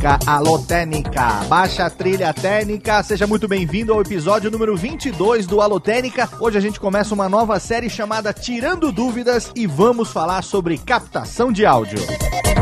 Técnica, alô Técnica, baixa trilha técnica, seja muito bem-vindo ao episódio número 22 do Alô Técnica. Hoje a gente começa uma nova série chamada Tirando Dúvidas e vamos falar sobre captação de áudio. Olá,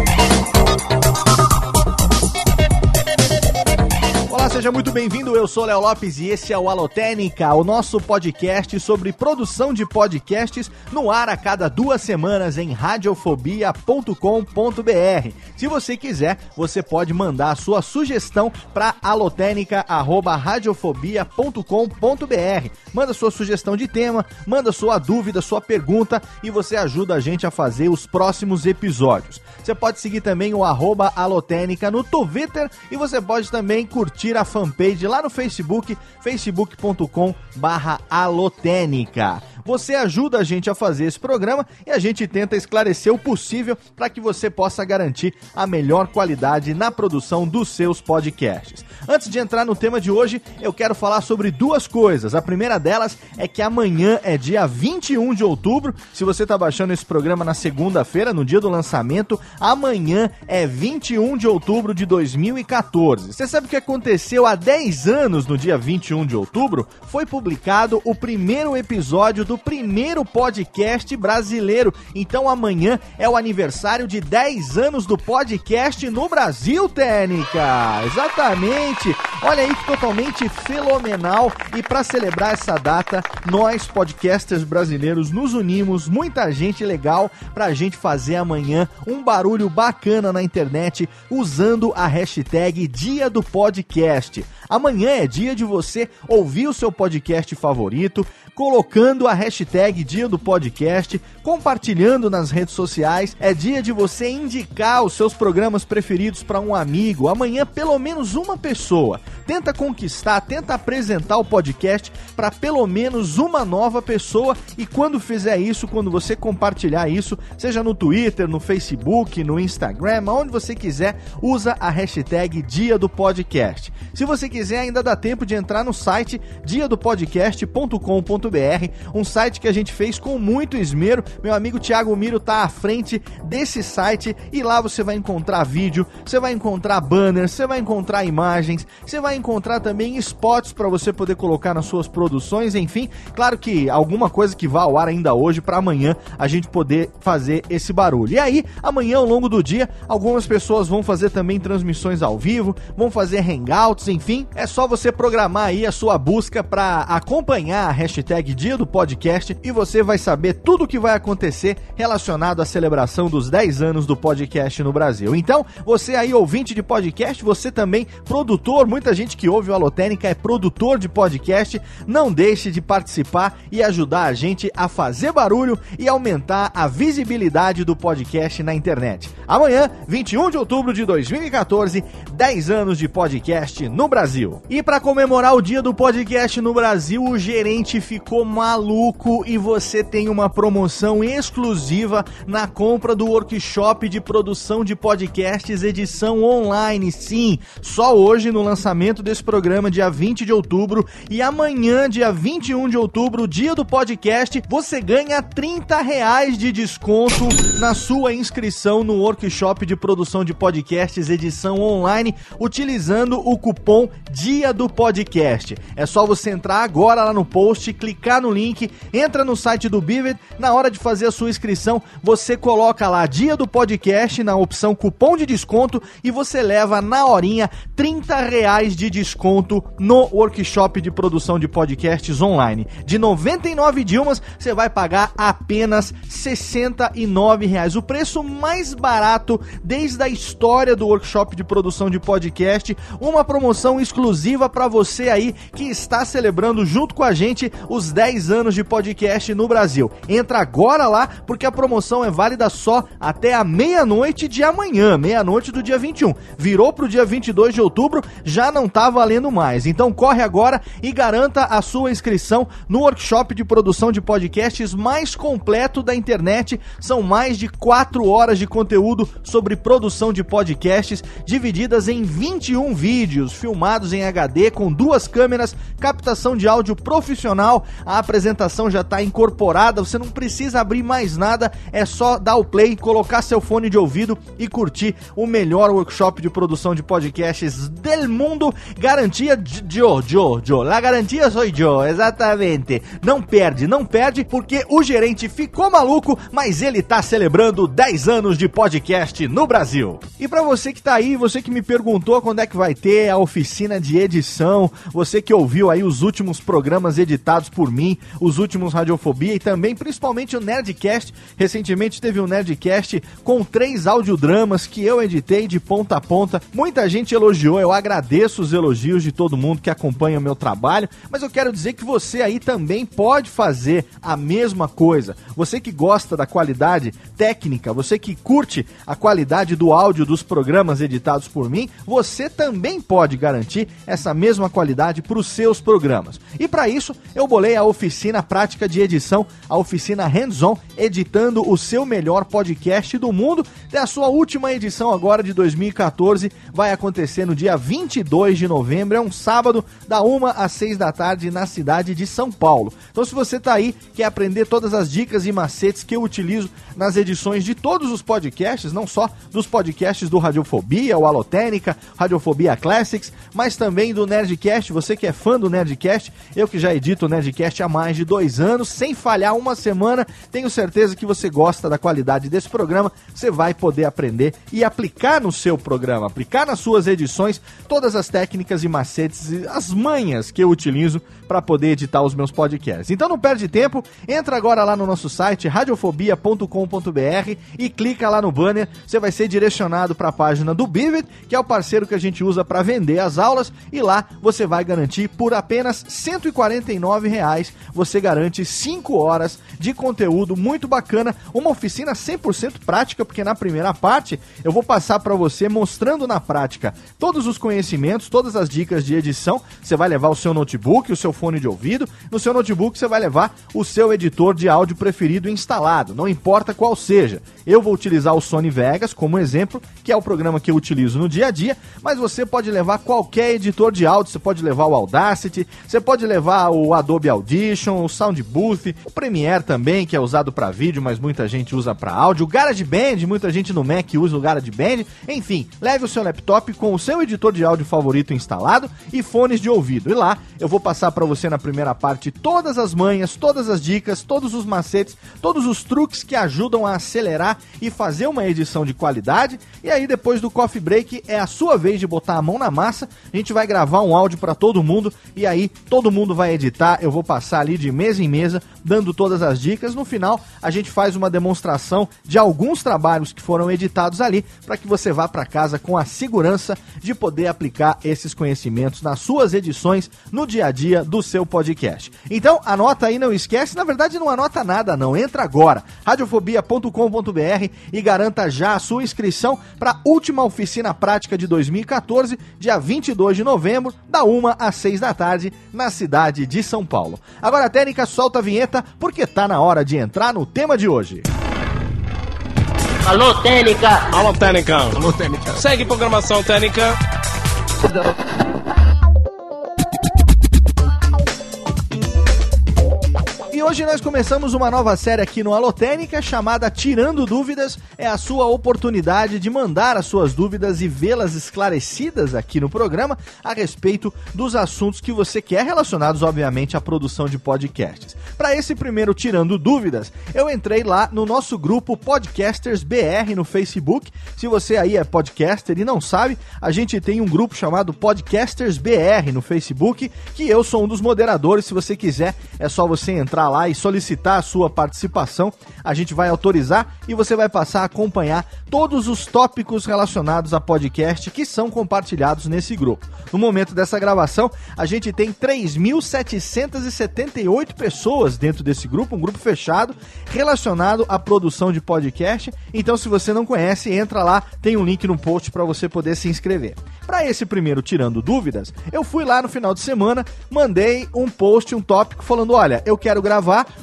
seja muito bem-vindo. Eu sou Léo Lopes e esse é o Alotênica, o nosso podcast sobre produção de podcasts no ar a cada duas semanas em radiofobia.com.br. Se você quiser, você pode mandar a sua sugestão para alotenica@radiofobia.com.br. Manda sua sugestão de tema, manda sua dúvida, sua pergunta e você ajuda a gente a fazer os próximos episódios. Você pode seguir também o arroba Alotênica no Twitter e você pode também curtir a fanpage lá no Facebook, facebook.com barra alotênica. Você ajuda a gente a fazer esse programa e a gente tenta esclarecer o possível para que você possa garantir a melhor qualidade na produção dos seus podcasts. Antes de entrar no tema de hoje, eu quero falar sobre duas coisas. A primeira delas é que amanhã é dia 21 de outubro. Se você está baixando esse programa na segunda-feira, no dia do lançamento, amanhã é 21 de outubro de 2014. Você sabe o que aconteceu há 10 anos no dia 21 de outubro? Foi publicado o primeiro episódio do primeiro podcast brasileiro. Então amanhã é o aniversário de 10 anos do podcast no Brasil, Técnica. Exatamente. Olha aí que totalmente fenomenal. E para celebrar essa data, nós podcasters brasileiros nos unimos, muita gente legal pra gente fazer amanhã um barulho bacana na internet usando a hashtag Dia do Podcast. Amanhã é dia de você ouvir o seu podcast favorito, colocando a hashtag Dia do Podcast, compartilhando nas redes sociais. É dia de você indicar os seus programas preferidos para um amigo. Amanhã, pelo menos uma pessoa. Tenta conquistar, tenta apresentar o podcast para pelo menos uma nova pessoa. E quando fizer isso, quando você compartilhar isso, seja no Twitter, no Facebook, no Instagram, onde você quiser, usa a hashtag Dia do Podcast. Se você quiser, ainda dá tempo de entrar no site diadopodcast.com.br, um site que a gente fez com muito esmero. Meu amigo Thiago Miro tá à frente desse site e lá você vai encontrar vídeo, você vai encontrar banners, você vai encontrar imagens, você vai encontrar também spots para você poder colocar nas suas produções, enfim, claro que alguma coisa que vá ao ar ainda hoje para amanhã a gente poder fazer esse barulho. E aí, amanhã ao longo do dia, algumas pessoas vão fazer também transmissões ao vivo, vão fazer hangouts, enfim, é só você programar aí a sua busca para acompanhar a hashtag Dia do Podcast e você vai saber tudo o que vai acontecer relacionado à celebração dos 10 anos do podcast no Brasil. Então, você aí ouvinte de podcast, você também produtor, muita gente que ouve o Alotênica é produtor de podcast, não deixe de participar e ajudar a gente a fazer barulho e aumentar a visibilidade do podcast na internet. Amanhã, 21 de outubro de 2014, 10 anos de podcast no Brasil. E para comemorar o dia do podcast no Brasil, o gerente ficou maluco e você tem uma promoção exclusiva na compra do workshop de produção de podcasts edição online. Sim, só hoje no lançamento desse programa, dia 20 de outubro, e amanhã, dia 21 de outubro, dia do podcast, você ganha 30 reais de desconto na sua inscrição no workshop de produção de podcasts edição online, utilizando o cupom Dia do Podcast. É só você entrar agora lá no post, clicar no link, entra no site do Bivet, na hora de fazer a sua inscrição, você coloca lá Dia do Podcast na opção cupom de desconto e você leva na horinha 30 reais de de desconto no workshop de produção de podcasts online. De 99 Dilmas, você vai pagar apenas 69 reais, o preço mais barato desde a história do workshop de produção de podcast, uma promoção exclusiva para você aí que está celebrando junto com a gente os 10 anos de podcast no Brasil. Entra agora lá porque a promoção é válida só até a meia-noite de amanhã, meia-noite do dia 21. Virou pro dia 22 de outubro, já não tá valendo mais. Então corre agora e garanta a sua inscrição no workshop de produção de podcasts mais completo da internet. São mais de 4 horas de conteúdo sobre produção de podcasts, divididas em 21 vídeos filmados em HD com duas câmeras, captação de áudio profissional. A apresentação já está incorporada, você não precisa abrir mais nada, é só dar o play, colocar seu fone de ouvido e curtir o melhor workshop de produção de podcasts del mundo. Garantia Joe, Joe, Joe. La garantia sou Joe, exatamente. Não perde, não perde, porque o gerente ficou maluco, mas ele tá celebrando 10 anos de podcast no Brasil. E para você que tá aí, você que me perguntou quando é que vai ter a oficina de edição, você que ouviu aí os últimos programas editados por mim, os últimos Radiofobia e também principalmente o Nerdcast. Recentemente teve um Nerdcast com três audiodramas que eu editei de ponta a ponta. Muita gente elogiou, eu agradeço os elogios de todo mundo que acompanha o meu trabalho, mas eu quero dizer que você aí também pode fazer a mesma coisa. Você que gosta da qualidade técnica, você que curte a qualidade do áudio dos programas editados por mim, você também pode garantir essa mesma qualidade para os seus programas. E para isso, eu bolei a oficina prática de edição, a oficina Hands-On, editando o seu melhor podcast do mundo. É a sua última edição agora de 2014, vai acontecer no dia 22 de novembro, é um sábado, da 1 às 6 da tarde na cidade de São Paulo. Então se você tá aí, quer aprender todas as dicas e macetes que eu utilizo nas edições de todos os podcasts, não só dos podcasts do Radiofobia, o Alotênica, Radiofobia Classics, mas também do Nerdcast, você que é fã do Nerdcast, eu que já edito o Nerdcast há mais de dois anos, sem falhar uma semana, tenho certeza que você gosta da qualidade desse programa, você vai poder aprender e aplicar no seu programa, aplicar nas suas edições todas as técnicas e macetes, as manhas que eu utilizo para poder editar os meus podcasts. Então não perde tempo, entra agora lá no nosso site radiofobia.com.br e clica lá no banner, você vai ser direcionado para a página do Bivet, que é o parceiro que a gente usa para vender as aulas e lá você vai garantir por apenas 149 reais, você garante 5 horas de conteúdo muito bacana, uma oficina 100% prática, porque na primeira parte eu vou passar para você mostrando na prática todos os conhecimentos, todas as dicas de edição. Você vai levar o seu notebook, o seu fone de ouvido. No seu notebook você vai levar o seu editor de áudio preferido instalado, não importa qual seja. Eu vou utilizar o Sony Vegas como exemplo, que é o programa que eu utilizo no dia a dia, mas você pode levar qualquer editor de áudio, você pode levar o Audacity, você pode levar o Adobe Audition, o Sound Booth, o Premiere também, que é usado para vídeo, mas muita gente usa para áudio, o GarageBand, muita gente no Mac usa o GarageBand. Enfim, leve o seu laptop com o seu editor de áudio favorito instalado e fones de ouvido. E lá eu vou passar para você na primeira parte todas as manhas, todas as dicas, todos os macetes, todos os truques que ajudam a acelerar e fazer uma edição de qualidade. E aí depois do coffee break é a sua vez de botar a mão na massa. A gente vai gravar um áudio para todo mundo e aí todo mundo vai editar. Eu vou passar ali de mesa em mesa dando todas as dicas. No final a gente faz uma demonstração de alguns trabalhos que foram editados ali para que você vá para casa com a segurança de poder aplicar esses conhecimentos nas suas edições no dia a dia do seu podcast. Então, anota aí, não esquece. Na verdade, não anota nada, não. Entra agora, radiofobia.com.br e garanta já a sua inscrição para a última oficina prática de 2014, dia 22 de novembro, da 1 às 6 da tarde, na cidade de São Paulo. Agora, Técnica, solta a vinheta, porque tá na hora de entrar no tema de hoje. Alô, Técnica! Alô, Técnica! Alô, Técnica! Segue programação Técnica! 走 E hoje nós começamos uma nova série aqui no Alotênica chamada Tirando Dúvidas. É a sua oportunidade de mandar as suas dúvidas e vê-las esclarecidas aqui no programa a respeito dos assuntos que você quer, relacionados, obviamente, à produção de podcasts. Para esse primeiro Tirando Dúvidas, eu entrei lá no nosso grupo Podcasters BR no Facebook. Se você aí é podcaster e não sabe, a gente tem um grupo chamado Podcasters BR no Facebook, que eu sou um dos moderadores. Se você quiser, é só você entrar entrar lá e solicitar a sua participação, a gente vai autorizar e você vai passar a acompanhar todos os tópicos relacionados a podcast que são compartilhados nesse grupo. No momento dessa gravação, a gente tem 3.778 pessoas dentro desse grupo, um grupo fechado relacionado à produção de podcast. Então, se você não conhece, entra lá, tem um link no post para você poder se inscrever. Para esse primeiro tirando dúvidas, eu fui lá no final de semana, mandei um post, um tópico falando: "Olha, eu quero gravar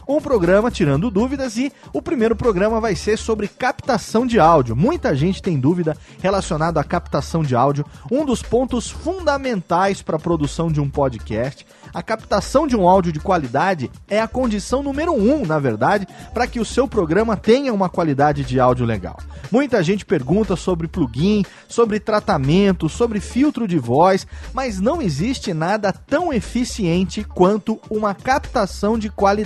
um programa tirando dúvidas e o primeiro programa vai ser sobre captação de áudio. Muita gente tem dúvida relacionada à captação de áudio, um dos pontos fundamentais para a produção de um podcast. A captação de um áudio de qualidade é a condição número um, na verdade, para que o seu programa tenha uma qualidade de áudio legal. Muita gente pergunta sobre plugin, sobre tratamento, sobre filtro de voz, mas não existe nada tão eficiente quanto uma captação de qualidade.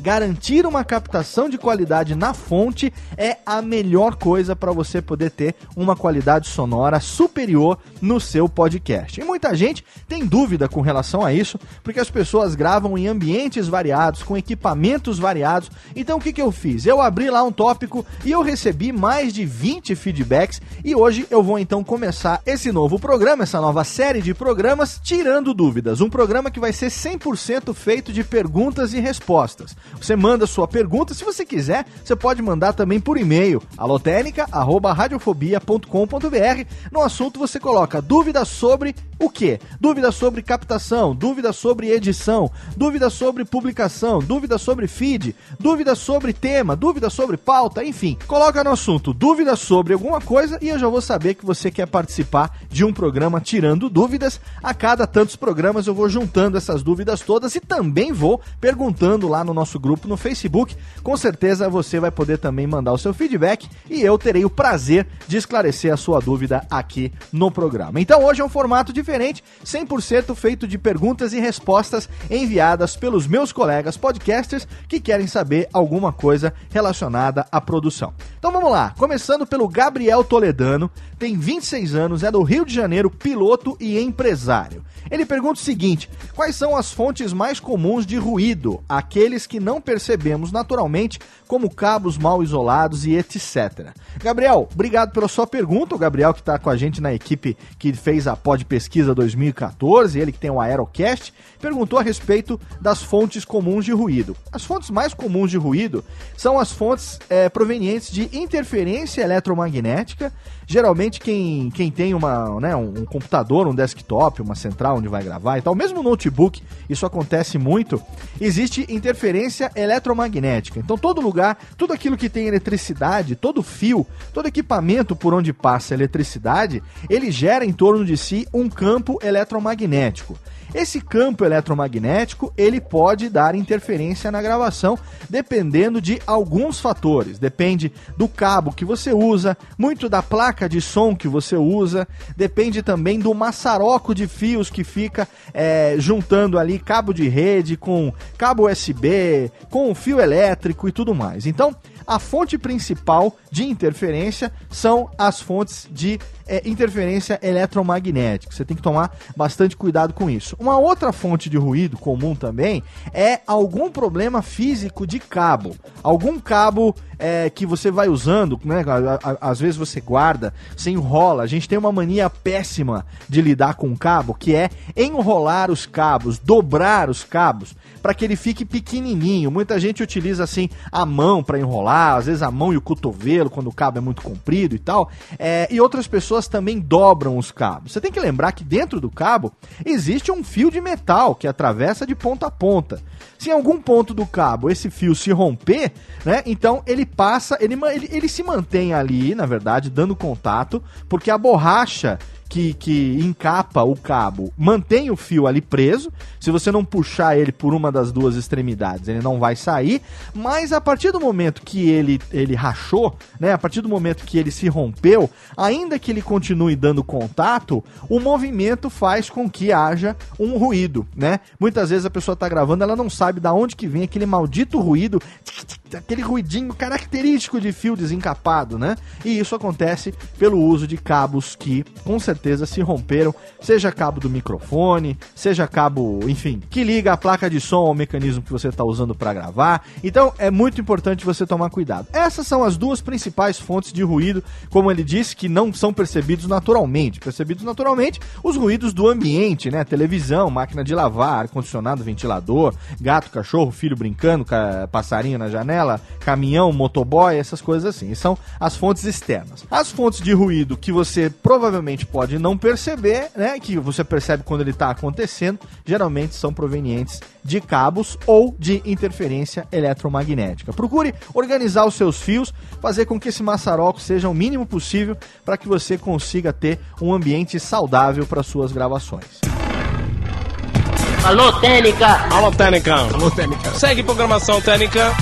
Garantir uma captação de qualidade na fonte é a melhor coisa para você poder ter uma qualidade sonora superior no seu podcast. E muita gente tem dúvida com relação a isso, porque as pessoas gravam em ambientes variados, com equipamentos variados. Então o que, que eu fiz? Eu abri lá um tópico e eu recebi mais de 20 feedbacks e hoje eu vou então começar esse novo programa, essa nova série de programas Tirando Dúvidas, um programa que vai ser 100% feito de perguntas e respostas. Você manda sua pergunta, se você quiser, você pode mandar também por e-mail, alotênica@radiofobia.com.br. No assunto você coloca dúvidas sobre o que? Dúvidas sobre captação, dúvidas sobre edição, dúvidas sobre publicação, dúvidas sobre feed, dúvidas sobre tema, dúvidas sobre pauta, enfim. Coloca no assunto dúvidas sobre alguma coisa e eu já vou saber que você quer participar de um programa tirando dúvidas. A cada tantos programas eu vou juntando essas dúvidas todas e também vou perguntando lá no nosso grupo no Facebook. Com certeza você vai poder também mandar o seu feedback e eu terei o prazer de esclarecer a sua dúvida aqui no programa. Então hoje é um formato diferente, 100% feito de perguntas e respostas enviadas pelos meus colegas podcasters que querem saber alguma coisa relacionada à produção. Então vamos lá, começando pelo Gabriel Toledano, tem 26 anos, é do Rio de Janeiro, piloto e empresário. Ele pergunta o seguinte: quais são as fontes mais comuns de ruído, aqueles que não percebemos naturalmente, como cabos mal isolados e etc. Gabriel, obrigado pela sua pergunta. O Gabriel que está com a gente na equipe que fez a Pod Pesquisa 2014, ele que tem o Aerocast, perguntou a respeito das fontes comuns de ruído. As fontes mais comuns de ruído são as fontes é, provenientes de interferência eletromagnética. Geralmente quem, quem tem uma, né, um, um computador, um desktop, uma central onde vai gravar e tal, mesmo notebook, isso acontece muito, existe interferência eletromagnética. Então todo lugar, tudo aquilo que tem eletricidade, todo fio, todo equipamento por onde passa eletricidade, ele gera em torno de si um campo eletromagnético. Esse campo eletromagnético, ele pode dar interferência na gravação, dependendo de alguns fatores. Depende do cabo que você usa, muito da placa de som que você usa, depende também do maçaroco de fios que fica é, juntando ali cabo de rede com cabo USB, com fio elétrico e tudo mais. Então, a fonte principal de interferência são as fontes de é, interferência eletromagnética. Você tem que tomar bastante cuidado com isso. Uma outra fonte de ruído comum também é algum problema físico de cabo. Algum cabo é, que você vai usando, né? Às vezes você guarda, você enrola. A gente tem uma mania péssima de lidar com cabo, que é enrolar os cabos, dobrar os cabos para que ele fique pequenininho. Muita gente utiliza assim a mão para enrolar, às vezes a mão e o cotovelo quando o cabo é muito comprido e tal. É, e outras pessoas também dobram os cabos. Você tem que lembrar que dentro do cabo existe um fio de metal que atravessa de ponta a ponta. Se em algum ponto do cabo esse fio se romper, né? Então ele passa, ele, ele, ele se mantém ali, na verdade, dando contato, porque a borracha que, que encapa o cabo mantém o fio ali preso. Se você não puxar ele por uma das duas extremidades, ele não vai sair. Mas a partir do momento que ele, ele rachou, né? A partir do momento que ele se rompeu, ainda que ele continue dando contato, o movimento faz com que haja um ruído, né? Muitas vezes a pessoa está gravando, ela não sabe da onde que vem aquele maldito ruído, aquele ruidinho característico de fio desencapado, né? E isso acontece pelo uso de cabos que com certeza se romperam, seja cabo do microfone, seja cabo, enfim, que liga a placa de som ao mecanismo que você está usando para gravar. Então é muito importante você tomar cuidado. Essas são as duas principais fontes de ruído, como ele disse, que não são percebidos naturalmente. Percebidos naturalmente os ruídos do ambiente, né? Televisão, máquina de lavar, ar-condicionado, ventilador, gato, cachorro, filho brincando, passarinho na janela, caminhão, motoboy, essas coisas assim. São as fontes externas. As fontes de ruído que você provavelmente pode não perceber, né? Que você percebe quando ele está acontecendo, geralmente são provenientes de cabos ou de interferência eletromagnética. Procure organizar os seus fios, fazer com que esse maçaroco seja o mínimo possível para que você consiga ter um ambiente saudável para suas gravações. Alô, Técnica! Alô, Técnica! Alô, Técnica! Segue programação Técnica.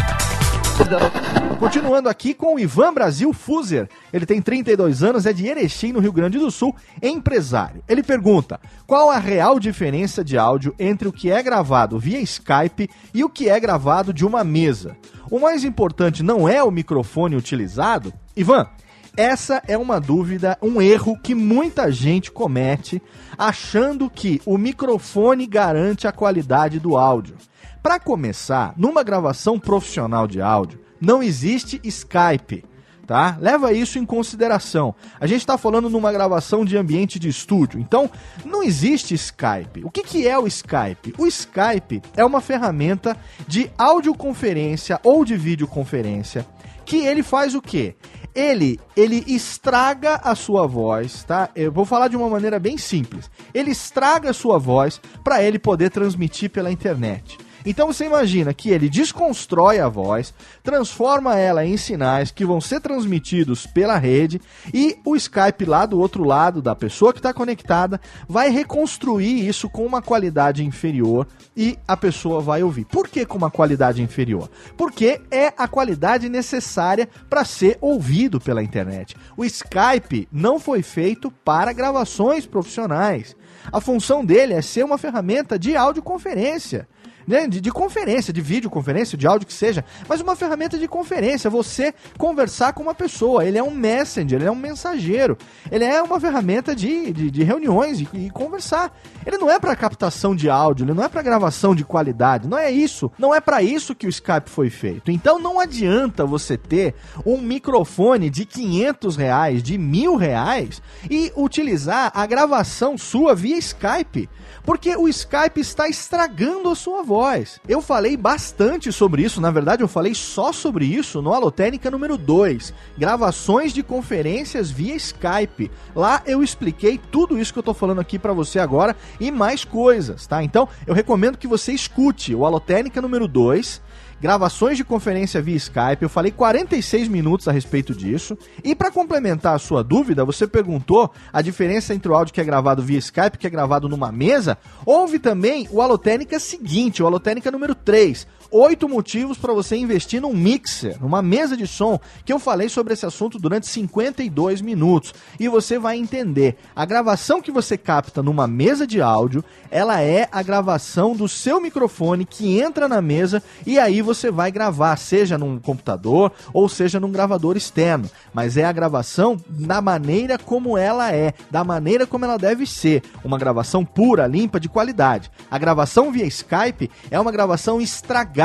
Continuando aqui com o Ivan Brasil Fuser. Ele tem 32 anos, é de Erechim, no Rio Grande do Sul, empresário. Ele pergunta: qual a real diferença de áudio entre o que é gravado via Skype e o que é gravado de uma mesa? O mais importante não é o microfone utilizado? Ivan, essa é uma dúvida, um erro que muita gente comete, achando que o microfone garante a qualidade do áudio. Para começar, numa gravação profissional de áudio, não existe Skype. Tá? Leva isso em consideração. A gente está falando numa gravação de ambiente de estúdio, então não existe Skype. O que, que é o Skype? O Skype é uma ferramenta de audioconferência ou de videoconferência que ele faz o quê? Ele, ele estraga a sua voz, tá? Eu vou falar de uma maneira bem simples. Ele estraga a sua voz para ele poder transmitir pela internet. Então você imagina que ele desconstrói a voz, transforma ela em sinais que vão ser transmitidos pela rede e o Skype lá do outro lado da pessoa que está conectada vai reconstruir isso com uma qualidade inferior e a pessoa vai ouvir. Por que com uma qualidade inferior? Porque é a qualidade necessária para ser ouvido pela internet. O Skype não foi feito para gravações profissionais. A função dele é ser uma ferramenta de audioconferência né, de, de conferência, de videoconferência, de áudio que seja, mas uma ferramenta de conferência, você conversar com uma pessoa. Ele é um messenger, ele é um mensageiro, ele é uma ferramenta de, de, de reuniões e, e, conversar. Ele não é para captação de áudio, ele não é para gravação de qualidade, não é isso. Não é para isso que o Skype foi feito. Então não adianta você ter um microfone de 500 reais, de mil reais e utilizar a gravação sua via Skype. Porque o Skype está estragando a sua voz. Eu falei bastante sobre isso, na verdade eu falei só sobre isso no Alotênica número 2, gravações de conferências via Skype. Lá eu expliquei tudo isso que eu tô falando aqui para você agora e mais coisas, tá? Então, eu recomendo que você escute o Alotênica número 2 gravações de conferência via Skype. Eu falei 46 minutos a respeito disso. E para complementar a sua dúvida, você perguntou a diferença entre o áudio que é gravado via Skype que é gravado numa mesa. Houve também o Alotênica seguinte, o Alotênica número 3 oito motivos para você investir num mixer, numa mesa de som, que eu falei sobre esse assunto durante 52 minutos. E você vai entender. A gravação que você capta numa mesa de áudio, ela é a gravação do seu microfone que entra na mesa e aí você vai gravar, seja num computador ou seja num gravador externo. Mas é a gravação da maneira como ela é, da maneira como ela deve ser. Uma gravação pura, limpa, de qualidade. A gravação via Skype é uma gravação estragada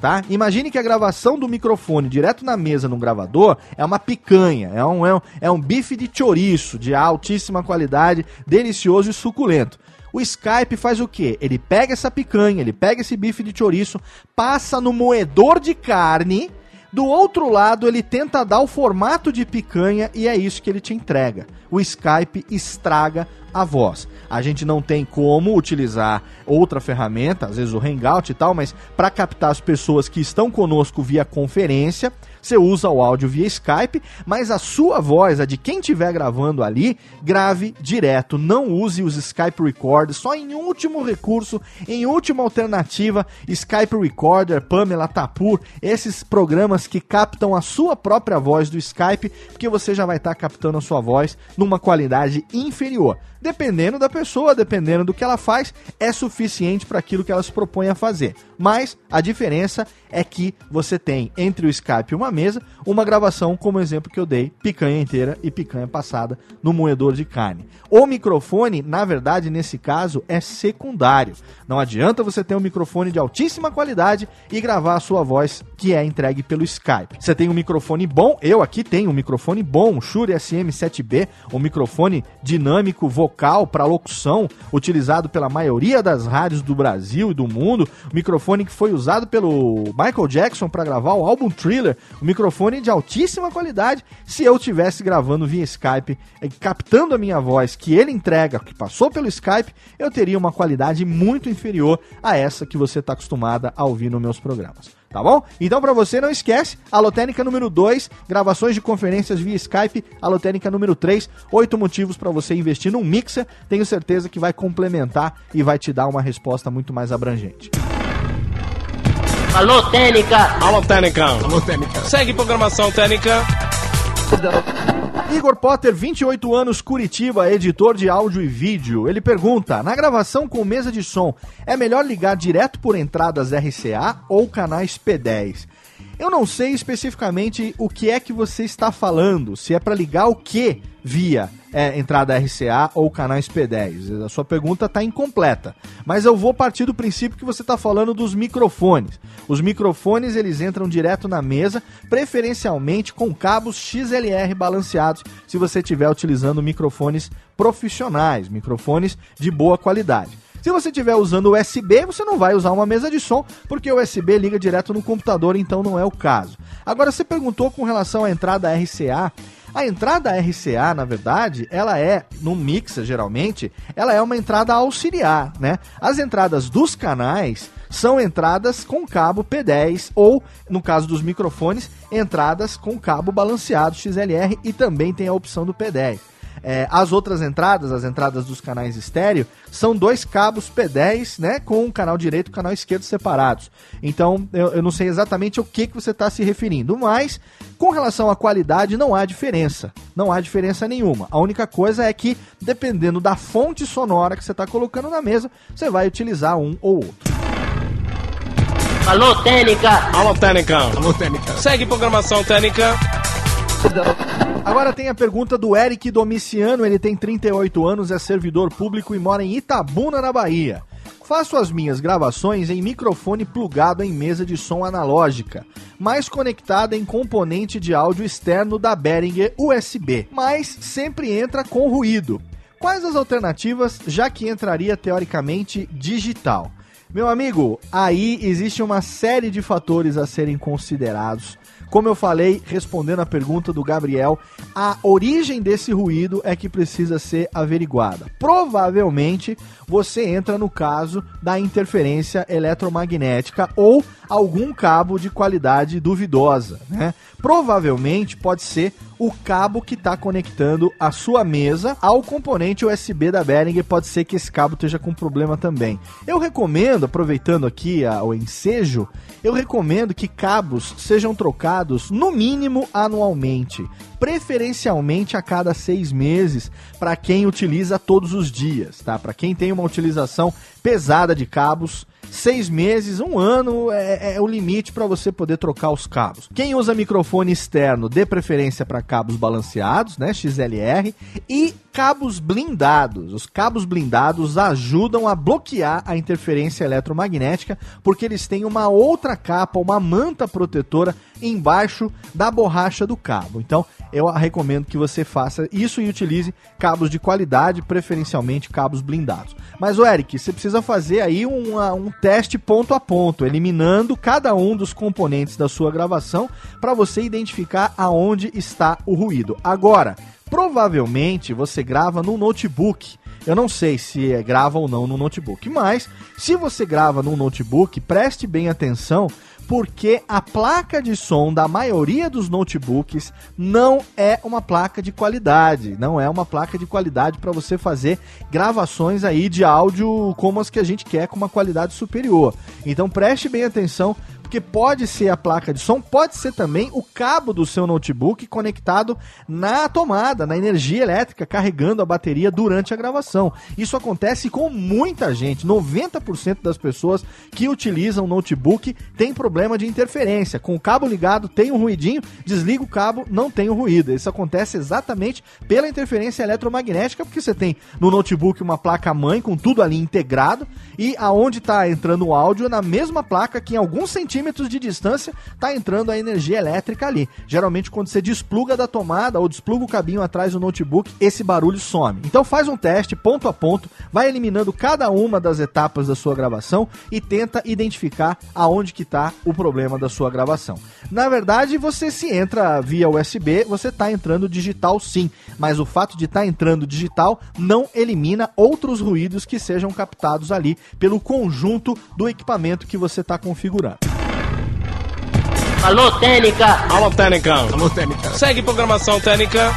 tá? Imagine que a gravação do microfone direto na mesa num gravador é uma picanha, é um, é um, é um bife de chouriço de altíssima qualidade, delicioso e suculento. O Skype faz o quê? Ele pega essa picanha, ele pega esse bife de chouriço, passa no moedor de carne, do outro lado ele tenta dar o formato de picanha e é isso que ele te entrega. O Skype estraga a voz. A gente não tem como utilizar outra ferramenta, às vezes o Hangout e tal, mas para captar as pessoas que estão conosco via conferência, você usa o áudio via Skype, mas a sua voz, a de quem estiver gravando ali, grave direto. Não use os Skype Recorder, só em último recurso, em última alternativa, Skype Recorder, Pamela Tapur, esses programas que captam a sua própria voz do Skype, porque você já vai estar tá captando a sua voz numa qualidade inferior dependendo da pessoa, dependendo do que ela faz, é suficiente para aquilo que ela se propõe a fazer. Mas a diferença é que você tem entre o Skype e uma mesa uma gravação, como o exemplo que eu dei, picanha inteira e picanha passada no moedor de carne. O microfone, na verdade, nesse caso, é secundário. Não adianta você ter um microfone de altíssima qualidade e gravar a sua voz que é entregue pelo Skype. Você tem um microfone bom, eu aqui tenho um microfone bom, um Shure SM7B, um microfone dinâmico vocal para locução, utilizado pela maioria das rádios do Brasil e do mundo, o microfone que foi usado pelo Michael Jackson para gravar o álbum Thriller, um microfone de altíssima qualidade. Se eu tivesse gravando via Skype, eh, captando a minha voz que ele entrega, que passou pelo Skype, eu teria uma qualidade muito inferior a essa que você está acostumada a ouvir nos meus programas. Tá bom? Então para você não esquece, Alotênica número 2, gravações de conferências via Skype, Alotênica número 3, oito motivos para você investir num mixer, tenho certeza que vai complementar e vai te dar uma resposta muito mais abrangente. Alô, Técnica! Alô, Técnica! Alô, Técnica! Segue programação Técnica! Igor Potter, 28 anos, Curitiba, editor de áudio e vídeo. Ele pergunta: na gravação com mesa de som, é melhor ligar direto por entradas RCA ou canais P10? Eu não sei especificamente o que é que você está falando, se é para ligar o que via é, entrada RCA ou canais P10. A sua pergunta está incompleta, mas eu vou partir do princípio que você está falando dos microfones. Os microfones eles entram direto na mesa, preferencialmente com cabos XLR balanceados, se você estiver utilizando microfones profissionais, microfones de boa qualidade. Se você estiver usando USB, você não vai usar uma mesa de som, porque o USB liga direto no computador, então não é o caso. Agora, você perguntou com relação à entrada RCA. A entrada RCA, na verdade, ela é, no mixer geralmente, ela é uma entrada auxiliar, né? As entradas dos canais são entradas com cabo P10 ou, no caso dos microfones, entradas com cabo balanceado XLR e também tem a opção do P10. É, as outras entradas, as entradas dos canais estéreo, são dois cabos P10, né? Com o canal direito e o canal esquerdo separados. Então, eu, eu não sei exatamente o que, que você está se referindo, mas com relação à qualidade, não há diferença. Não há diferença nenhuma. A única coisa é que, dependendo da fonte sonora que você está colocando na mesa, você vai utilizar um ou outro. Alô, Técnica! Alô, Técnica! Alô, Técnica! Segue programação Técnica! Agora tem a pergunta do Eric Domiciano, ele tem 38 anos, é servidor público e mora em Itabuna, na Bahia. Faço as minhas gravações em microfone plugado em mesa de som analógica, mas conectada em componente de áudio externo da Behringer USB, mas sempre entra com ruído. Quais as alternativas, já que entraria teoricamente digital? Meu amigo, aí existe uma série de fatores a serem considerados como eu falei, respondendo a pergunta do Gabriel, a origem desse ruído é que precisa ser averiguada. Provavelmente você entra no caso da interferência eletromagnética ou algum cabo de qualidade duvidosa, né? Provavelmente pode ser o cabo que está conectando a sua mesa ao componente USB da Behringer. Pode ser que esse cabo esteja com problema também. Eu recomendo, aproveitando aqui a, o ensejo, eu recomendo que cabos sejam trocados no mínimo anualmente, preferencialmente a cada seis meses, para quem utiliza todos os dias, tá? Para quem tem uma utilização pesada de cabos seis meses, um ano é, é o limite para você poder trocar os cabos. Quem usa microfone externo, dê preferência para cabos balanceados, né, XLR, e cabos blindados. Os cabos blindados ajudam a bloquear a interferência eletromagnética, porque eles têm uma outra capa, uma manta protetora embaixo da borracha do cabo. Então, eu recomendo que você faça isso e utilize cabos de qualidade, preferencialmente cabos blindados. Mas, o Eric, você precisa fazer aí um, um teste ponto a ponto, eliminando cada um dos componentes da sua gravação para você identificar aonde está o ruído. Agora, provavelmente você grava no notebook Eu não sei se é, grava ou não no notebook, mas se você grava no notebook, preste bem atenção porque a placa de som da maioria dos notebooks não é uma placa de qualidade, não é uma placa de qualidade para você fazer gravações aí de áudio como as que a gente quer com uma qualidade superior. Então preste bem atenção porque pode ser a placa de som, pode ser também o cabo do seu notebook conectado na tomada, na energia elétrica, carregando a bateria durante a gravação. Isso acontece com muita gente. 90% das pessoas que utilizam notebook tem problema de interferência. Com o cabo ligado, tem um ruidinho, desliga o cabo, não tem o ruído. Isso acontece exatamente pela interferência eletromagnética, porque você tem no notebook uma placa mãe com tudo ali integrado e aonde está entrando o áudio na mesma placa que em alguns centímetros centímetros de distância está entrando a energia elétrica ali. Geralmente, quando você despluga da tomada ou despluga o cabinho atrás do notebook, esse barulho some. Então faz um teste ponto a ponto, vai eliminando cada uma das etapas da sua gravação e tenta identificar aonde que está o problema da sua gravação. Na verdade, você se entra via USB, você está entrando digital sim, mas o fato de estar tá entrando digital não elimina outros ruídos que sejam captados ali pelo conjunto do equipamento que você está configurando. Alô, Técnica! Alô, Técnica! Alô, Técnica! Segue programação Técnica.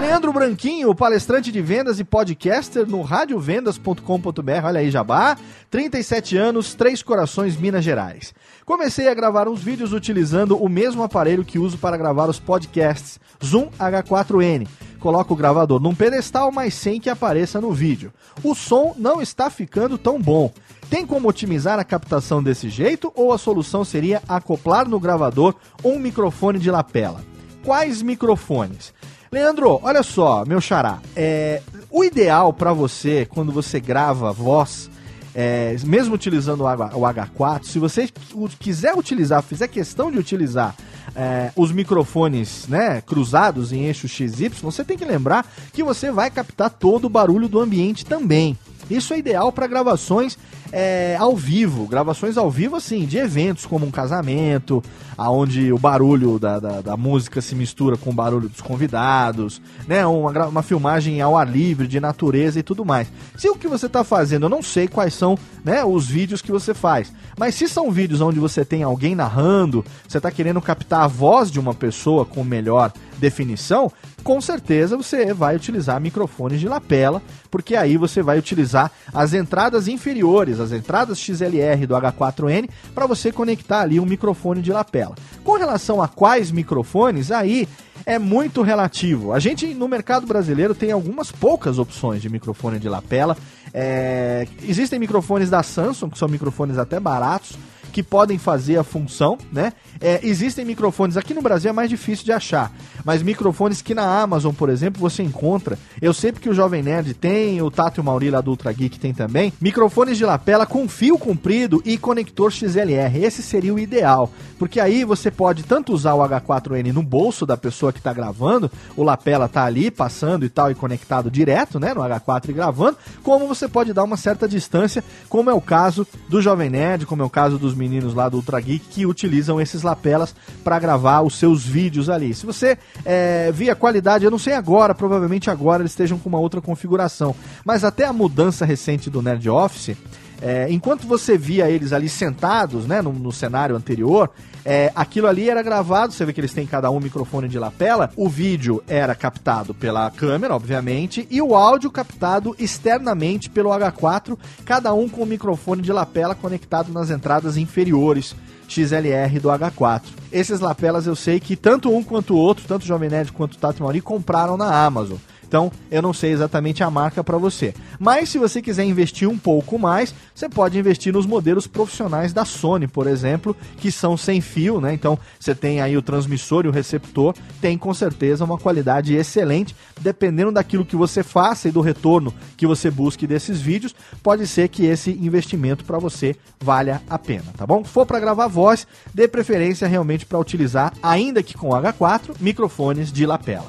Leandro Branquinho, palestrante de vendas e podcaster no radiovendas.com.br. Olha aí, Jabá. 37 anos, Três Corações, Minas Gerais. Comecei a gravar uns vídeos utilizando o mesmo aparelho que uso para gravar os podcasts, Zoom H4n. Coloco o gravador num pedestal, mas sem que apareça no vídeo. O som não está ficando tão bom. Tem como otimizar a captação desse jeito ou a solução seria acoplar no gravador um microfone de lapela? Quais microfones? Leandro, olha só, meu xará, é, o ideal para você quando você grava voz, é, mesmo utilizando o, H, o H4, se você quiser utilizar, fizer questão de utilizar é, os microfones né, cruzados em eixo XY, você tem que lembrar que você vai captar todo o barulho do ambiente também. Isso é ideal para gravações é, ao vivo, gravações ao vivo, assim, de eventos como um casamento, aonde o barulho da, da, da, música se mistura com o barulho dos convidados, né? Uma, uma filmagem ao ar livre, de natureza e tudo mais. Se o que você está fazendo, eu não sei quais são né, os vídeos que você faz, mas se são vídeos onde você tem alguém narrando, você está querendo captar a voz de uma pessoa com melhor definição, com certeza você vai utilizar microfones de lapela, porque aí você vai utilizar as entradas inferiores, as entradas XLR do H4n, para você conectar ali um microfone de lapela. Com relação a quais microfones, aí é muito relativo. A gente no mercado brasileiro tem algumas poucas opções de microfone de lapela. É... Existem microfones da Samsung, que são microfones até baratos, que podem fazer a função, né? É, existem microfones, aqui no Brasil é mais difícil de achar, mas microfones que na Amazon, por exemplo, você encontra. Eu sei porque o Jovem Nerd tem, o Tato e o Mauri lá do Ultra Geek tem também. Microfones de lapela com fio comprido e conector XLR. Esse seria o ideal, porque aí você pode tanto usar o H4N no bolso da pessoa que está gravando, o lapela tá ali passando e tal e conectado direto, né, no H4 e gravando, como você pode dar uma certa distância, como é o caso do Jovem Nerd, como é o caso dos meninos lá do Ultra Geek que utilizam esses lapelas para gravar os seus vídeos ali. Se você é, via qualidade, eu não sei agora, provavelmente agora eles estejam com uma outra configuração, mas até a mudança recente do Nerd Office, é, enquanto você via eles ali sentados, né, no, no cenário anterior, é, aquilo ali era gravado, você vê que eles têm cada um microfone de lapela. O vídeo era captado pela câmera, obviamente, e o áudio captado externamente pelo H4, cada um com o microfone de lapela conectado nas entradas inferiores. XLR do H4. Esses lapelas eu sei que tanto um quanto o outro, tanto o Jovem Nerd quanto o Tato Mauri, compraram na Amazon. Então, eu não sei exatamente a marca para você. Mas se você quiser investir um pouco mais, você pode investir nos modelos profissionais da Sony, por exemplo, que são sem fio, né? Então, você tem aí o transmissor e o receptor, tem com certeza uma qualidade excelente, dependendo daquilo que você faça e do retorno que você busque desses vídeos, pode ser que esse investimento para você valha a pena, tá bom? For para gravar voz, dê preferência realmente para utilizar, ainda que com H4, microfones de lapela.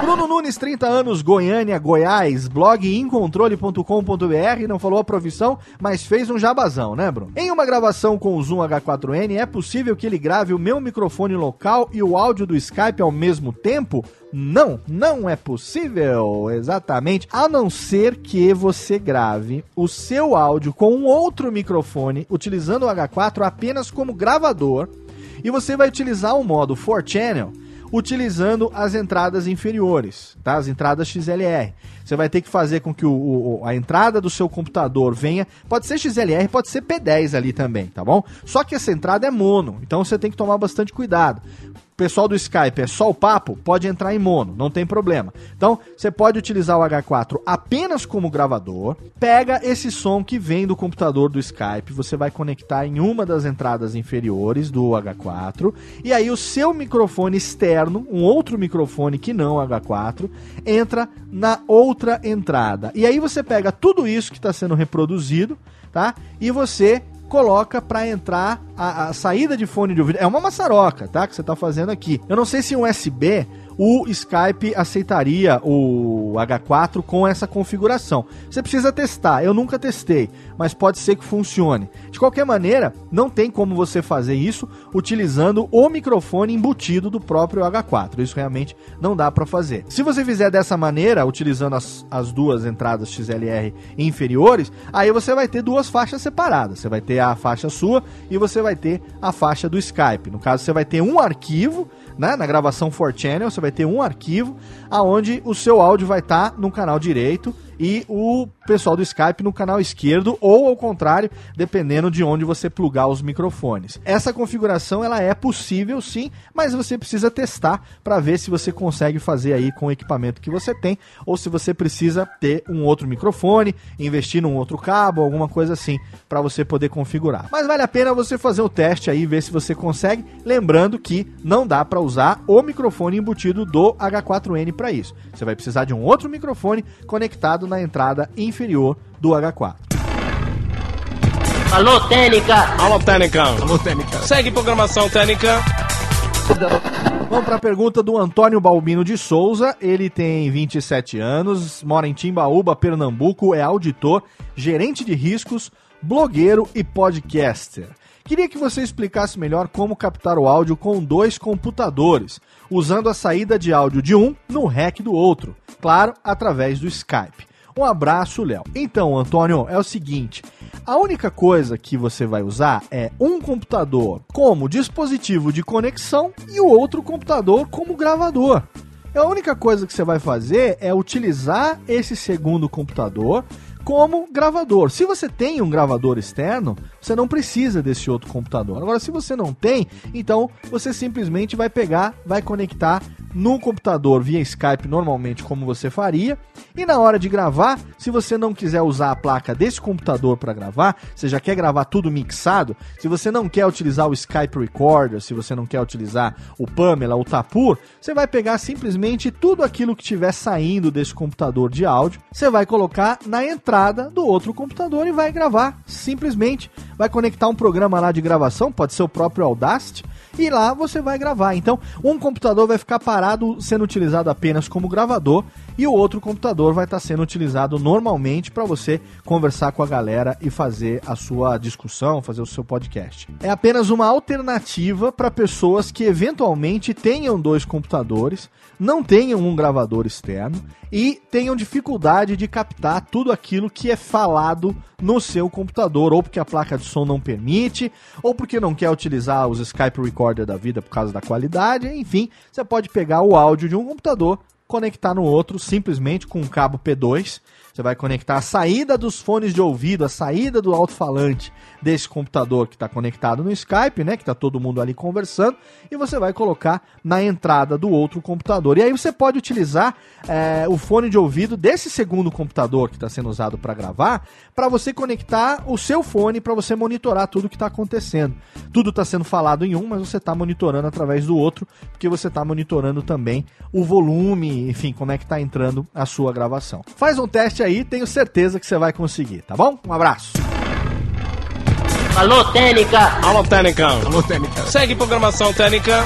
Bruno Nunes, 30 anos, Goiânia, Goiás, blog incontrole.com.br, não falou a profissão, mas fez um jabazão, né, Bruno? Em uma gravação com o Zoom H4n, é possível que ele grave o meu microfone local e o áudio do Skype ao mesmo tempo? Não, não é possível, exatamente, a não ser que você grave o seu áudio com um outro microfone, utilizando o H4 apenas como gravador, e você vai utilizar o modo 4Channel, utilizando as entradas inferiores, tá? As entradas XLR. Você vai ter que fazer com que o, o, a entrada do seu computador venha, pode ser XLR, pode ser P10 ali também, tá bom? Só que essa entrada é mono, então você tem que tomar bastante cuidado pessoal do Skype é só o papo, pode entrar em mono, não tem problema. Então, você pode utilizar o H4 apenas como gravador, pega esse som que vem do computador do Skype, você vai conectar em uma das entradas inferiores do H4, e aí o seu microfone externo, um outro microfone que não H4, entra na outra entrada. E aí você pega tudo isso que está sendo reproduzido, tá? E você coloca para entrar a, a, saída de fone de ouvido. É uma maçaroca, tá? Que você tá fazendo aqui. Eu não sei se um USB o Skype aceitaria o H4 com essa configuração. Você precisa testar. Eu nunca testei, mas pode ser que funcione. De qualquer maneira, não tem como você fazer isso utilizando o microfone embutido do próprio H4. Isso realmente não dá para fazer. Se você fizer dessa maneira, utilizando as, as duas entradas XLR inferiores, aí você vai ter duas faixas separadas. Você vai ter a faixa sua e você vai ter a faixa do Skype. No caso, você vai ter um arquivo né, na gravação 4Channel, você vai ter um arquivo aonde o seu áudio vai estar tá no canal direito e o pessoal do Skype no canal esquerdo ou ao contrário, dependendo de onde você plugar os microfones. Essa configuração ela é possível sim, mas você precisa testar para ver se você consegue fazer aí com o equipamento que você tem ou se você precisa ter um outro microfone, investir num outro cabo, alguma coisa assim para você poder configurar. Mas vale a pena você fazer o teste aí, ver se você consegue, lembrando que não dá para usar o microfone embutido do H4n para isso. Você vai precisar de um outro microfone conectado na entrada inferior do H4. Alô, Técnica! Alô, Técnica! Alô, Técnica! Segue programação Técnica! Vamos para a pergunta do Antônio Balbino de Souza. Ele tem 27 anos, mora em Timbaúba, Pernambuco, é auditor, gerente de riscos, blogueiro e podcaster. Queria que você explicasse melhor como captar o áudio com dois computadores, usando a saída de áudio de um no REC do outro, claro, através do Skype. Um abraço, Léo. Então, Antônio, é o seguinte: a única coisa que você vai usar é um computador como dispositivo de conexão e o outro computador como gravador. A única coisa que você vai fazer é utilizar esse segundo computador como gravador. Se você tem um gravador externo, você não precisa desse outro computador. Agora, se você não tem, então você simplesmente vai pegar, vai conectar no computador via Skype normalmente como você faria. E na hora de gravar, se você não quiser usar a placa desse computador para gravar, você já quer gravar tudo mixado, se você não quer utilizar o Skype Recorder, se você não quer utilizar o Pamela, o Tapur, você vai pegar simplesmente tudo aquilo que estiver saindo desse computador de áudio, você vai colocar na entrada do outro computador e vai gravar simplesmente. Vai conectar um programa lá de gravação, pode ser o próprio Audacity, e lá você vai gravar. Então, um computador vai ficar parado sendo utilizado apenas como gravador e o outro computador vai estar sendo utilizado normalmente para você conversar com a galera e fazer a sua discussão, fazer o seu podcast. É apenas uma alternativa para pessoas que eventualmente tenham dois computadores, não tenham um gravador externo e tenham dificuldade de captar tudo aquilo que é falado no seu computador, ou porque a placa de som não permite, ou porque não quer utilizar os Skype Recorder da vida por causa da qualidade, enfim, você pode pegar o áudio de um computador, conectar no outro simplesmente com um cabo P2 você vai conectar a saída dos fones de ouvido, a saída do alto-falante desse computador que está conectado no Skype, né? Que está todo mundo ali conversando, e você vai colocar na entrada do outro computador. E aí você pode utilizar é, o fone de ouvido desse segundo computador que está sendo usado para gravar, para você conectar o seu fone para você monitorar tudo que está acontecendo. Tudo está sendo falado em um, mas você está monitorando através do outro, porque você está monitorando também o volume, enfim, como é que está entrando a sua gravação. Faz um teste aí tenho certeza que você vai conseguir, tá bom? Um abraço. Alô, Técnica! Alô, Técnica! Alô, Técnica! Segue programação Técnica.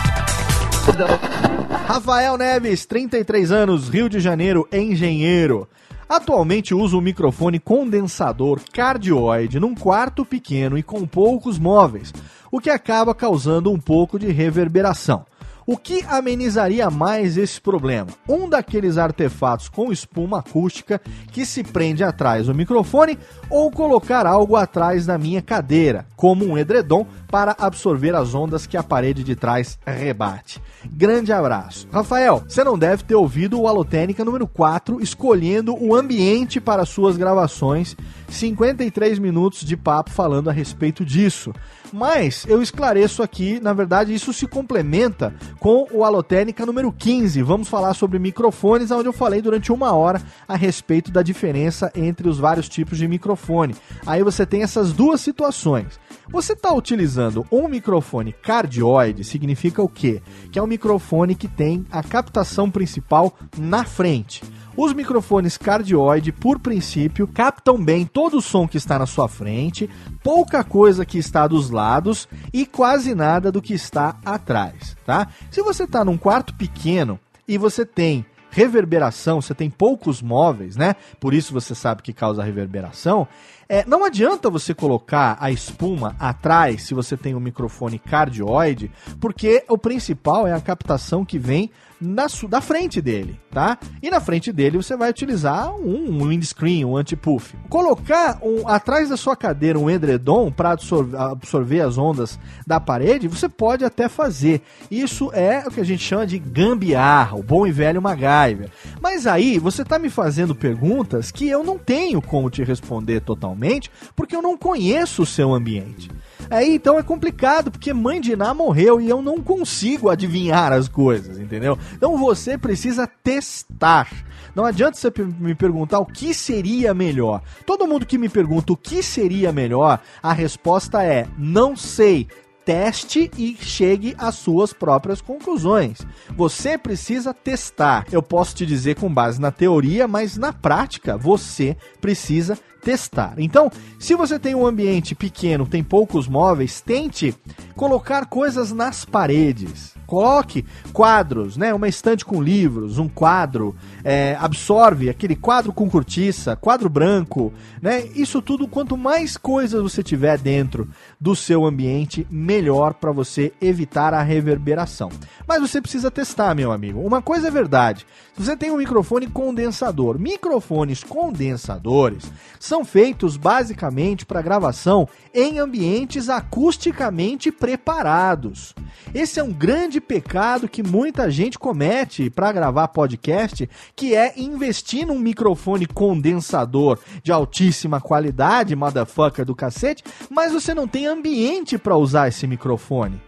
Rafael Neves, 33 anos, Rio de Janeiro, engenheiro. Atualmente uso um microfone condensador cardioide num quarto pequeno e com poucos móveis, o que acaba causando um pouco de reverberação. O que amenizaria mais esse problema? Um daqueles artefatos com espuma acústica que se prende atrás do microfone ou colocar algo atrás da minha cadeira, como um edredom para absorver as ondas que a parede de trás rebate. Grande abraço. Rafael, você não deve ter ouvido o Alotênica número 4 escolhendo o ambiente para suas gravações. 53 minutos de papo falando a respeito disso. Mas eu esclareço aqui, na verdade, isso se complementa com o Alotênica número 15. Vamos falar sobre microfones, onde eu falei durante uma hora a respeito da diferença entre os vários tipos de microfone. Aí você tem essas duas situações. Você está utilizando um microfone cardioide, significa o quê? Que é um microfone que tem a captação principal na frente. Os microfones cardioide, por princípio, captam bem todo o som que está na sua frente, pouca coisa que está dos lados e quase nada do que está atrás, tá? Se você está num quarto pequeno e você tem reverberação, você tem poucos móveis, né? Por isso você sabe que causa reverberação. É, não adianta você colocar a espuma atrás se você tem um microfone cardioide, porque o principal é a captação que vem na da frente dele, tá? E na frente dele você vai utilizar um, um windscreen, um anti-puff. Colocar um, atrás da sua cadeira um edredom para absorver, absorver as ondas da parede, você pode até fazer. Isso é o que a gente chama de gambiarra, o bom e velho MacGyver. Mas aí você está me fazendo perguntas que eu não tenho como te responder totalmente, porque eu não conheço o seu ambiente. Aí então é complicado, porque mãe de Ná morreu e eu não consigo adivinhar as coisas, entendeu? Então você precisa testar. Não adianta você me perguntar o que seria melhor. Todo mundo que me pergunta o que seria melhor, a resposta é não sei teste e chegue às suas próprias conclusões. Você precisa testar. Eu posso te dizer com base na teoria, mas na prática você precisa testar. Então, se você tem um ambiente pequeno, tem poucos móveis, tente colocar coisas nas paredes. Coloque quadros, né? Uma estante com livros, um quadro, é, absorve aquele quadro com cortiça, quadro branco, né? Isso tudo, quanto mais coisas você tiver dentro do seu ambiente, melhor para você evitar a reverberação. Mas você precisa testar, meu amigo. Uma coisa é verdade: se você tem um microfone condensador, microfones condensadores são feitos basicamente para gravação em ambientes acusticamente preparados. Esse é um grande pecado que muita gente comete para gravar podcast, que é investir num microfone condensador de altíssima qualidade, motherfucker do cacete, mas você não tem ambiente para usar esse microfone.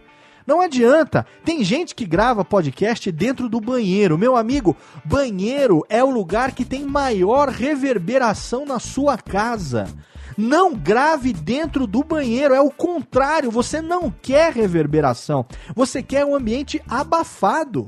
Não adianta. Tem gente que grava podcast dentro do banheiro. Meu amigo, banheiro é o lugar que tem maior reverberação na sua casa. Não grave dentro do banheiro, é o contrário, você não quer reverberação, você quer um ambiente abafado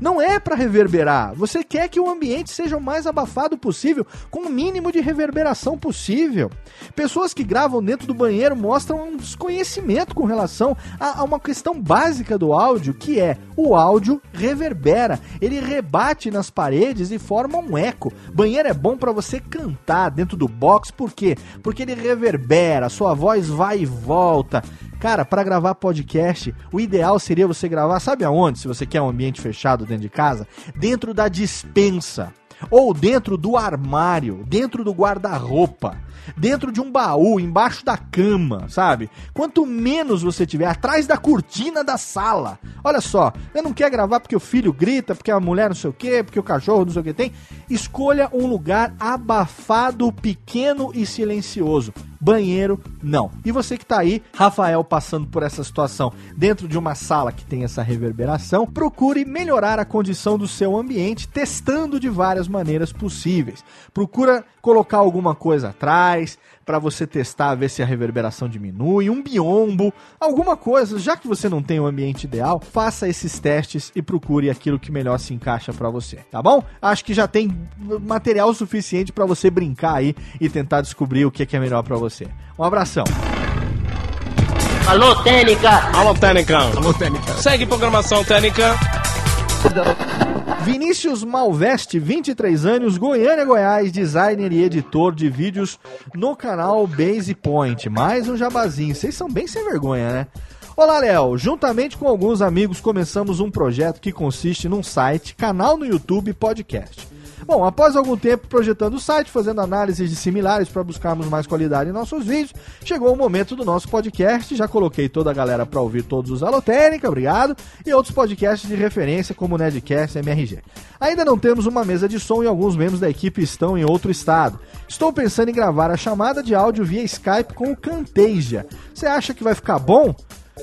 não é para reverberar. Você quer que o ambiente seja o mais abafado possível, com o mínimo de reverberação possível. Pessoas que gravam dentro do banheiro mostram um desconhecimento com relação a, a uma questão básica do áudio, que é o áudio reverbera. Ele rebate nas paredes e forma um eco. Banheiro é bom para você cantar dentro do box, por quê? Porque ele reverbera, sua voz vai e volta. Cara, para gravar podcast, o ideal seria você gravar, sabe aonde? Se você quer um ambiente fechado dentro de casa, dentro da dispensa ou dentro do armário, dentro do guarda-roupa, dentro de um baú, embaixo da cama, sabe? Quanto menos você tiver atrás da cortina da sala. Olha só, eu não quer gravar porque o filho grita, porque a mulher não sei o que, porque o cachorro não sei o que tem. Escolha um lugar abafado, pequeno e silencioso banheiro, não. E você que está aí, Rafael, passando por essa situação dentro de uma sala que tem essa reverberação, procure melhorar a condição do seu ambiente testando de várias maneiras possíveis. Procura colocar alguma coisa atrás, para você testar, ver se a reverberação diminui, um biombo, alguma coisa. Já que você não tem o um ambiente ideal, faça esses testes e procure aquilo que melhor se encaixa para você, tá bom? Acho que já tem material suficiente para você brincar aí e tentar descobrir o que é melhor para você. Um abração. Alô, Técnica! Alô, Técnica! Alô, Técnica! Segue programação Técnica. Vinícius Malveste, 23 anos, Goiânia, Goiás, designer e editor de vídeos no canal Base Point. Mais um jabazinho. Vocês são bem sem vergonha, né? Olá, Léo. Juntamente com alguns amigos, começamos um projeto que consiste num site, canal no YouTube e podcast. Bom, após algum tempo projetando o site, fazendo análises de similares para buscarmos mais qualidade em nossos vídeos, chegou o momento do nosso podcast. Já coloquei toda a galera para ouvir todos os Alotênica, obrigado, e outros podcasts de referência como o Nedcast e MRG. Ainda não temos uma mesa de som e alguns membros da equipe estão em outro estado. Estou pensando em gravar a chamada de áudio via Skype com o Camtasia. Você acha que vai ficar bom?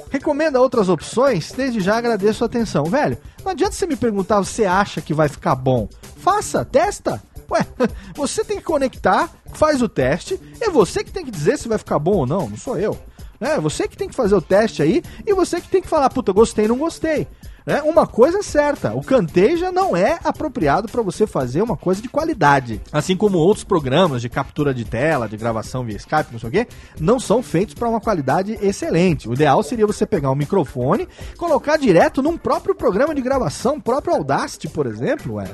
Recomenda outras opções? Desde já agradeço a atenção. Velho, não adianta você me perguntar se você acha que vai ficar bom. Faça, testa. Ué, você tem que conectar, faz o teste, é você que tem que dizer se vai ficar bom ou não, não sou eu. É você que tem que fazer o teste aí e você que tem que falar, puta, gostei, não gostei. Né? Uma coisa é certa, o Camtasia não é apropriado para você fazer uma coisa de qualidade. Assim como outros programas de captura de tela, de gravação via Skype, não sei o quê, não são feitos para uma qualidade excelente. O ideal seria você pegar um microfone, colocar direto num próprio programa de gravação, próprio Audacity, por exemplo, ué.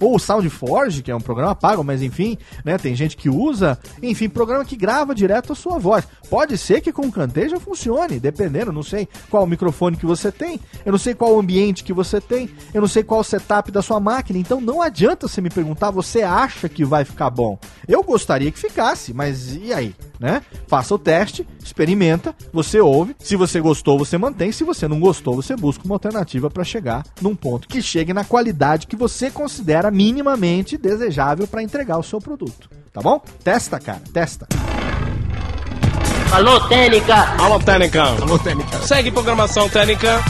ou o SoundForge, que é um programa pago, mas enfim, né, tem gente que usa, enfim, programa que grava direto a sua voz. Pode ser que com o Camtasia funcione, dependendo, não sei qual o microfone que você tem, eu não sei qual o ambiente que você tem, eu não sei qual o setup da sua máquina, então não adianta você me perguntar, você acha que vai ficar bom? Eu gostaria que ficasse, mas e aí, né? Faça o teste, experimenta, você ouve, se você gostou, você mantém, se você não gostou, você busca uma alternativa para chegar num ponto que chegue na qualidade que você considera minimamente desejável para entregar o seu produto, tá bom? Testa, cara, testa. Alô, Técnica! Alô, Técnica! Alô, Técnica! Segue programação Técnica.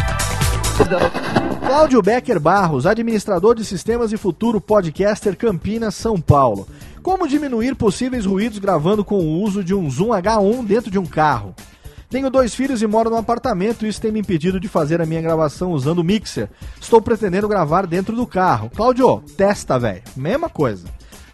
Cláudio Becker Barros, administrador de sistemas e futuro podcaster Campinas, São Paulo. Como diminuir possíveis ruídos gravando com o uso de um Zoom H1 dentro de um carro? Tenho dois filhos e moro num apartamento e isso tem me impedido de fazer a minha gravação usando o mixer. Estou pretendendo gravar dentro do carro. Cláudio, testa, velho. Mesma coisa.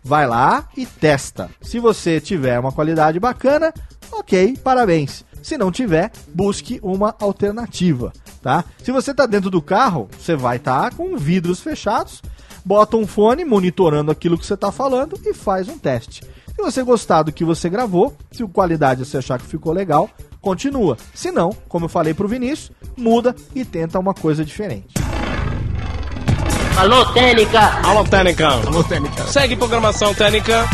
Vai lá e testa. Se você tiver uma qualidade bacana, ok, parabéns. Se não tiver, busque uma alternativa, tá? Se você está dentro do carro, você vai estar tá com vidros fechados, bota um fone monitorando aquilo que você está falando e faz um teste. Se você gostar do que você gravou, se a qualidade você achar que ficou legal, continua. Se não, como eu falei pro Vinícius, muda e tenta uma coisa diferente. Alô, Técnica! Alô, Técnica! Alô, Técnica! Segue programação Técnica.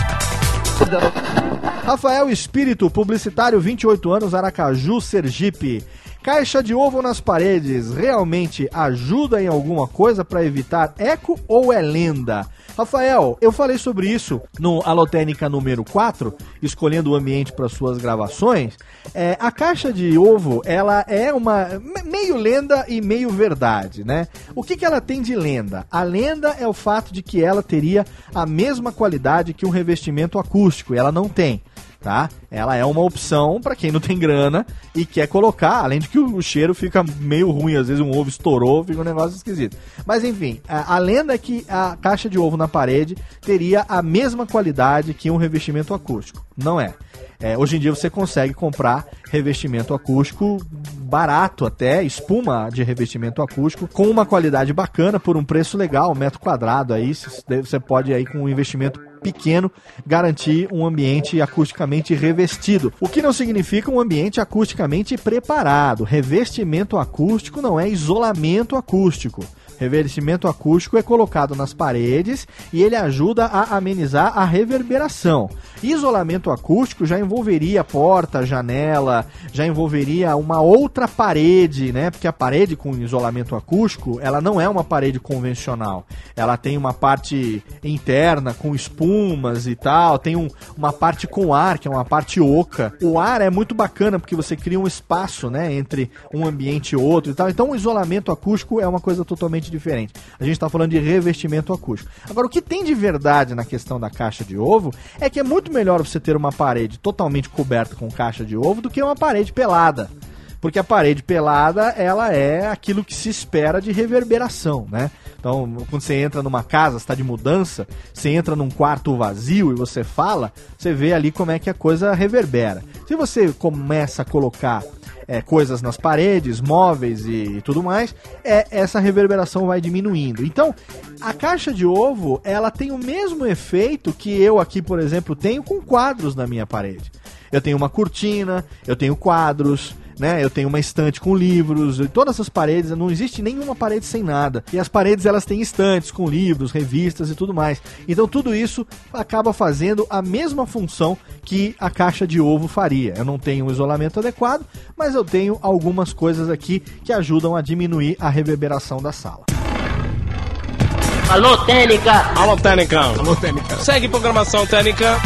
Rafael Espírito, publicitário, 28 anos, Aracaju, Sergipe. Caixa de ovo nas paredes realmente ajuda em alguma coisa para evitar eco ou é lenda? Rafael, eu falei sobre isso no Alotênica número 4, escolhendo o ambiente para suas gravações. É, a caixa de ovo, ela é uma meio lenda e meio verdade, né? O que, que ela tem de lenda? A lenda é o fato de que ela teria a mesma qualidade que um revestimento acústico, e ela não tem tá? Ela é uma opção para quem não tem grana e quer colocar, além de que o cheiro fica meio ruim, às vezes um ovo estourou, fica um negócio esquisito. Mas enfim, a, a lenda é que a caixa de ovo na parede teria a mesma qualidade que um revestimento acústico. Não é. É, hoje em dia você consegue comprar revestimento acústico barato até, espuma de revestimento acústico, com uma qualidade bacana, por um preço legal, metro quadrado aí, você pode aí com um investimento pequeno garantir um ambiente acusticamente revestido. O que não significa um ambiente acusticamente preparado. Revestimento acústico não é isolamento acústico. Revestimento acústico é colocado nas paredes e ele ajuda a amenizar a reverberação. Isolamento acústico já envolveria porta, janela, já envolveria uma outra parede, né? Porque a parede com isolamento acústico, ela não é uma parede convencional. Ela tem uma parte interna com espumas e tal, tem um, uma parte com ar, que é uma parte oca. O ar é muito bacana porque você cria um espaço, né, entre um ambiente e outro e tal. Então o isolamento acústico é uma coisa totalmente diferente. A gente está falando de revestimento acústico. Agora, o que tem de verdade na questão da caixa de ovo é que é muito melhor você ter uma parede totalmente coberta com caixa de ovo do que uma parede pelada porque a parede pelada ela é aquilo que se espera de reverberação, né? Então, quando você entra numa casa, está de mudança, você entra num quarto vazio e você fala, você vê ali como é que a coisa reverbera. Se você começa a colocar é, coisas nas paredes, móveis e, tudo mais, é, essa reverberação vai diminuindo. Então, a caixa de ovo, ela tem o mesmo efeito que eu aqui, por exemplo, tenho com quadros na minha parede. Eu tenho uma cortina, eu tenho quadros, né? Eu tenho uma estante com livros, e todas as paredes, não existe nenhuma parede sem nada. E as paredes elas têm estantes com livros, revistas e tudo mais. Então tudo isso acaba fazendo a mesma função que a caixa de ovo faria. Eu não tenho um isolamento adequado, mas eu tenho algumas coisas aqui que ajudam a diminuir a reverberação da sala. Alô, Técnica! Alô, Técnica! Alô, Técnica! Segue programação Técnica.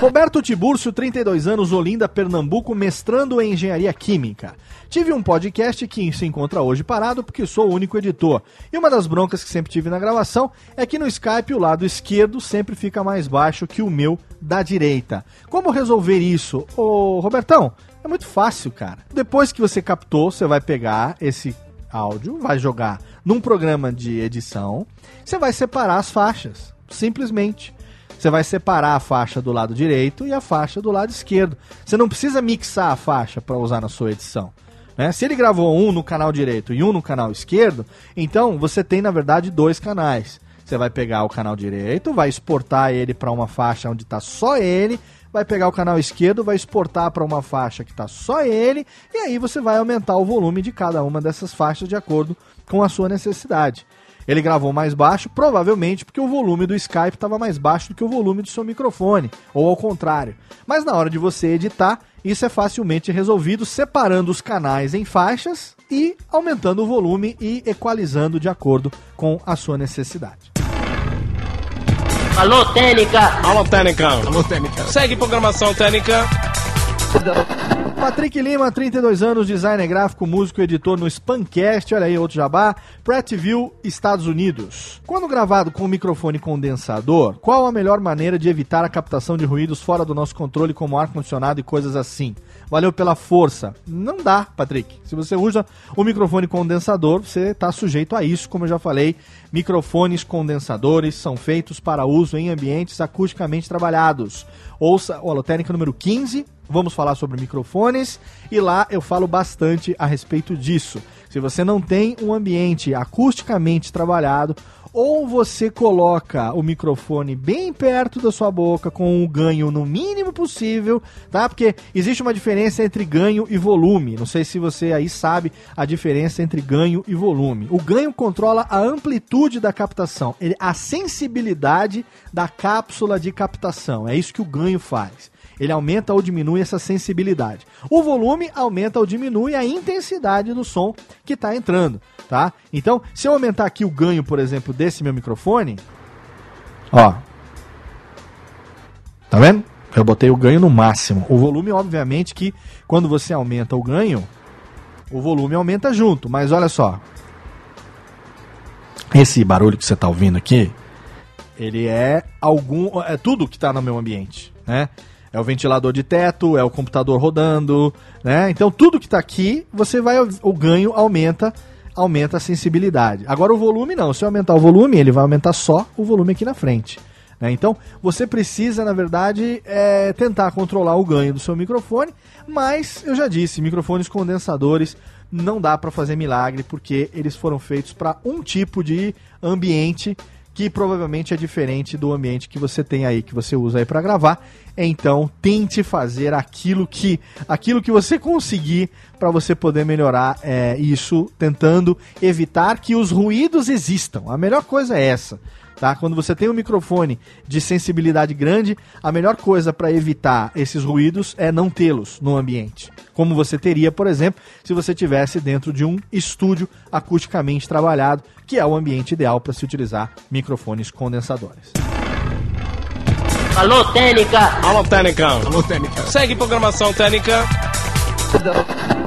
Roberto Tibúrcio, 32 anos, Olinda, Pernambuco, mestrando em Engenharia Química. Tive um podcast que se encontra hoje parado porque sou o único editor. E uma das broncas que sempre tive na gravação é que no Skype o lado esquerdo sempre fica mais baixo que o meu da direita. Como resolver isso? Ô, Robertão, é muito fácil, cara. Depois que você captou, você vai pegar esse áudio, vai jogar num programa de edição, você vai separar as faixas, simplesmente. Você vai separar a faixa do lado direito e a faixa do lado esquerdo. Você não precisa mixar a faixa para usar na sua edição. Né? Se ele gravou um no canal direito e um no canal esquerdo, então você tem na verdade dois canais. Você vai pegar o canal direito, vai exportar ele para uma faixa onde está só ele, vai pegar o canal esquerdo, vai exportar para uma faixa que está só ele, e aí você vai aumentar o volume de cada uma dessas faixas de acordo com a sua necessidade. Ele gravou mais baixo, provavelmente porque o volume do Skype estava mais baixo do que o volume do seu microfone, ou ao contrário. Mas na hora de você editar, isso é facilmente resolvido separando os canais em faixas e aumentando o volume e equalizando de acordo com a sua necessidade. Alô, Técnica! Alô, Técnica! Alô, Técnica! Segue programação Técnica. Patrick Lima, 32 anos, designer gráfico, músico editor no Spamcast, olha aí outro jabá, Prattville, Estados Unidos. Quando gravado com microfone condensador, qual a melhor maneira de evitar a captação de ruídos fora do nosso controle, como ar-condicionado e coisas assim? Valeu pela força. Não dá, Patrick. Se você usa o microfone condensador, você está sujeito a isso, como eu já falei. Microfones condensadores são feitos para uso em ambientes acusticamente trabalhados. Ouça o Alotênica número 15, vamos falar sobre microfones e lá eu falo bastante a respeito disso. Se você não tem um ambiente acusticamente trabalhado, ou você coloca o microfone bem perto da sua boca com o ganho no mínimo possível, tá? Porque existe uma diferença entre ganho e volume. Não sei se você aí sabe a diferença entre ganho e volume. O ganho controla a amplitude da captação, a sensibilidade da cápsula de captação. É isso que o ganho faz ele aumenta ou diminui essa sensibilidade. O volume aumenta ou diminui a intensidade do som que está entrando, tá? Então, se eu aumentar aqui o ganho, por exemplo, desse meu microfone, ó, tá vendo? Eu botei o ganho no máximo. O volume, obviamente, que quando você aumenta o ganho, o volume aumenta junto. Mas olha só, esse barulho que você está ouvindo aqui, ele é algum, é tudo que está no meu ambiente, né? É o ventilador de teto, é o computador rodando, né? Então tudo que está aqui, você vai o ganho aumenta, aumenta a sensibilidade. Agora o volume não, se eu aumentar o volume, ele vai aumentar só o volume aqui na frente. Né? Então você precisa, na verdade, é, tentar controlar o ganho do seu microfone, mas eu já disse, microfones condensadores não dá para fazer milagre porque eles foram feitos para um tipo de ambiente que provavelmente é diferente do ambiente que você tem aí, que você usa aí para gravar. Então, tente fazer aquilo que aquilo que você conseguir para você poder melhorar é, isso, tentando evitar que os ruídos existam. A melhor coisa é essa. Tá? Quando você tem um microfone de sensibilidade grande, a melhor coisa para evitar esses ruídos é não tê-los no ambiente. Como você teria, por exemplo, se você tivesse dentro de um estúdio acusticamente trabalhado, que é o ambiente ideal para se utilizar microfones condensadores. Alô, Técnica! Alô, Técnica! Alô, Técnica! Segue programação Técnica.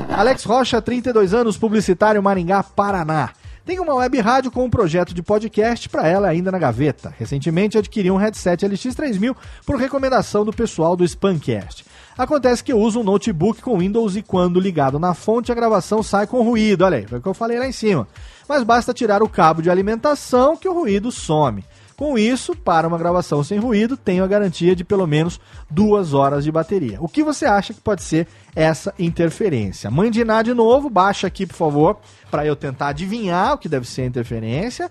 Alex Rocha, 32 anos, publicitário Maringá, Paraná. Tem uma web rádio com um projeto de podcast para ela ainda na gaveta. Recentemente adquiri um headset LX3000 por recomendação do pessoal do Spamcast. Acontece que eu uso um notebook com Windows e quando ligado na fonte a gravação sai com ruído. Olha aí, foi o que eu falei lá em cima. Mas basta tirar o cabo de alimentação que o ruído some. Com isso, para uma gravação sem ruído, tenho a garantia de pelo menos duas horas de bateria. O que você acha que pode ser essa interferência? Mãe de novo, baixa aqui, por favor, para eu tentar adivinhar o que deve ser a interferência.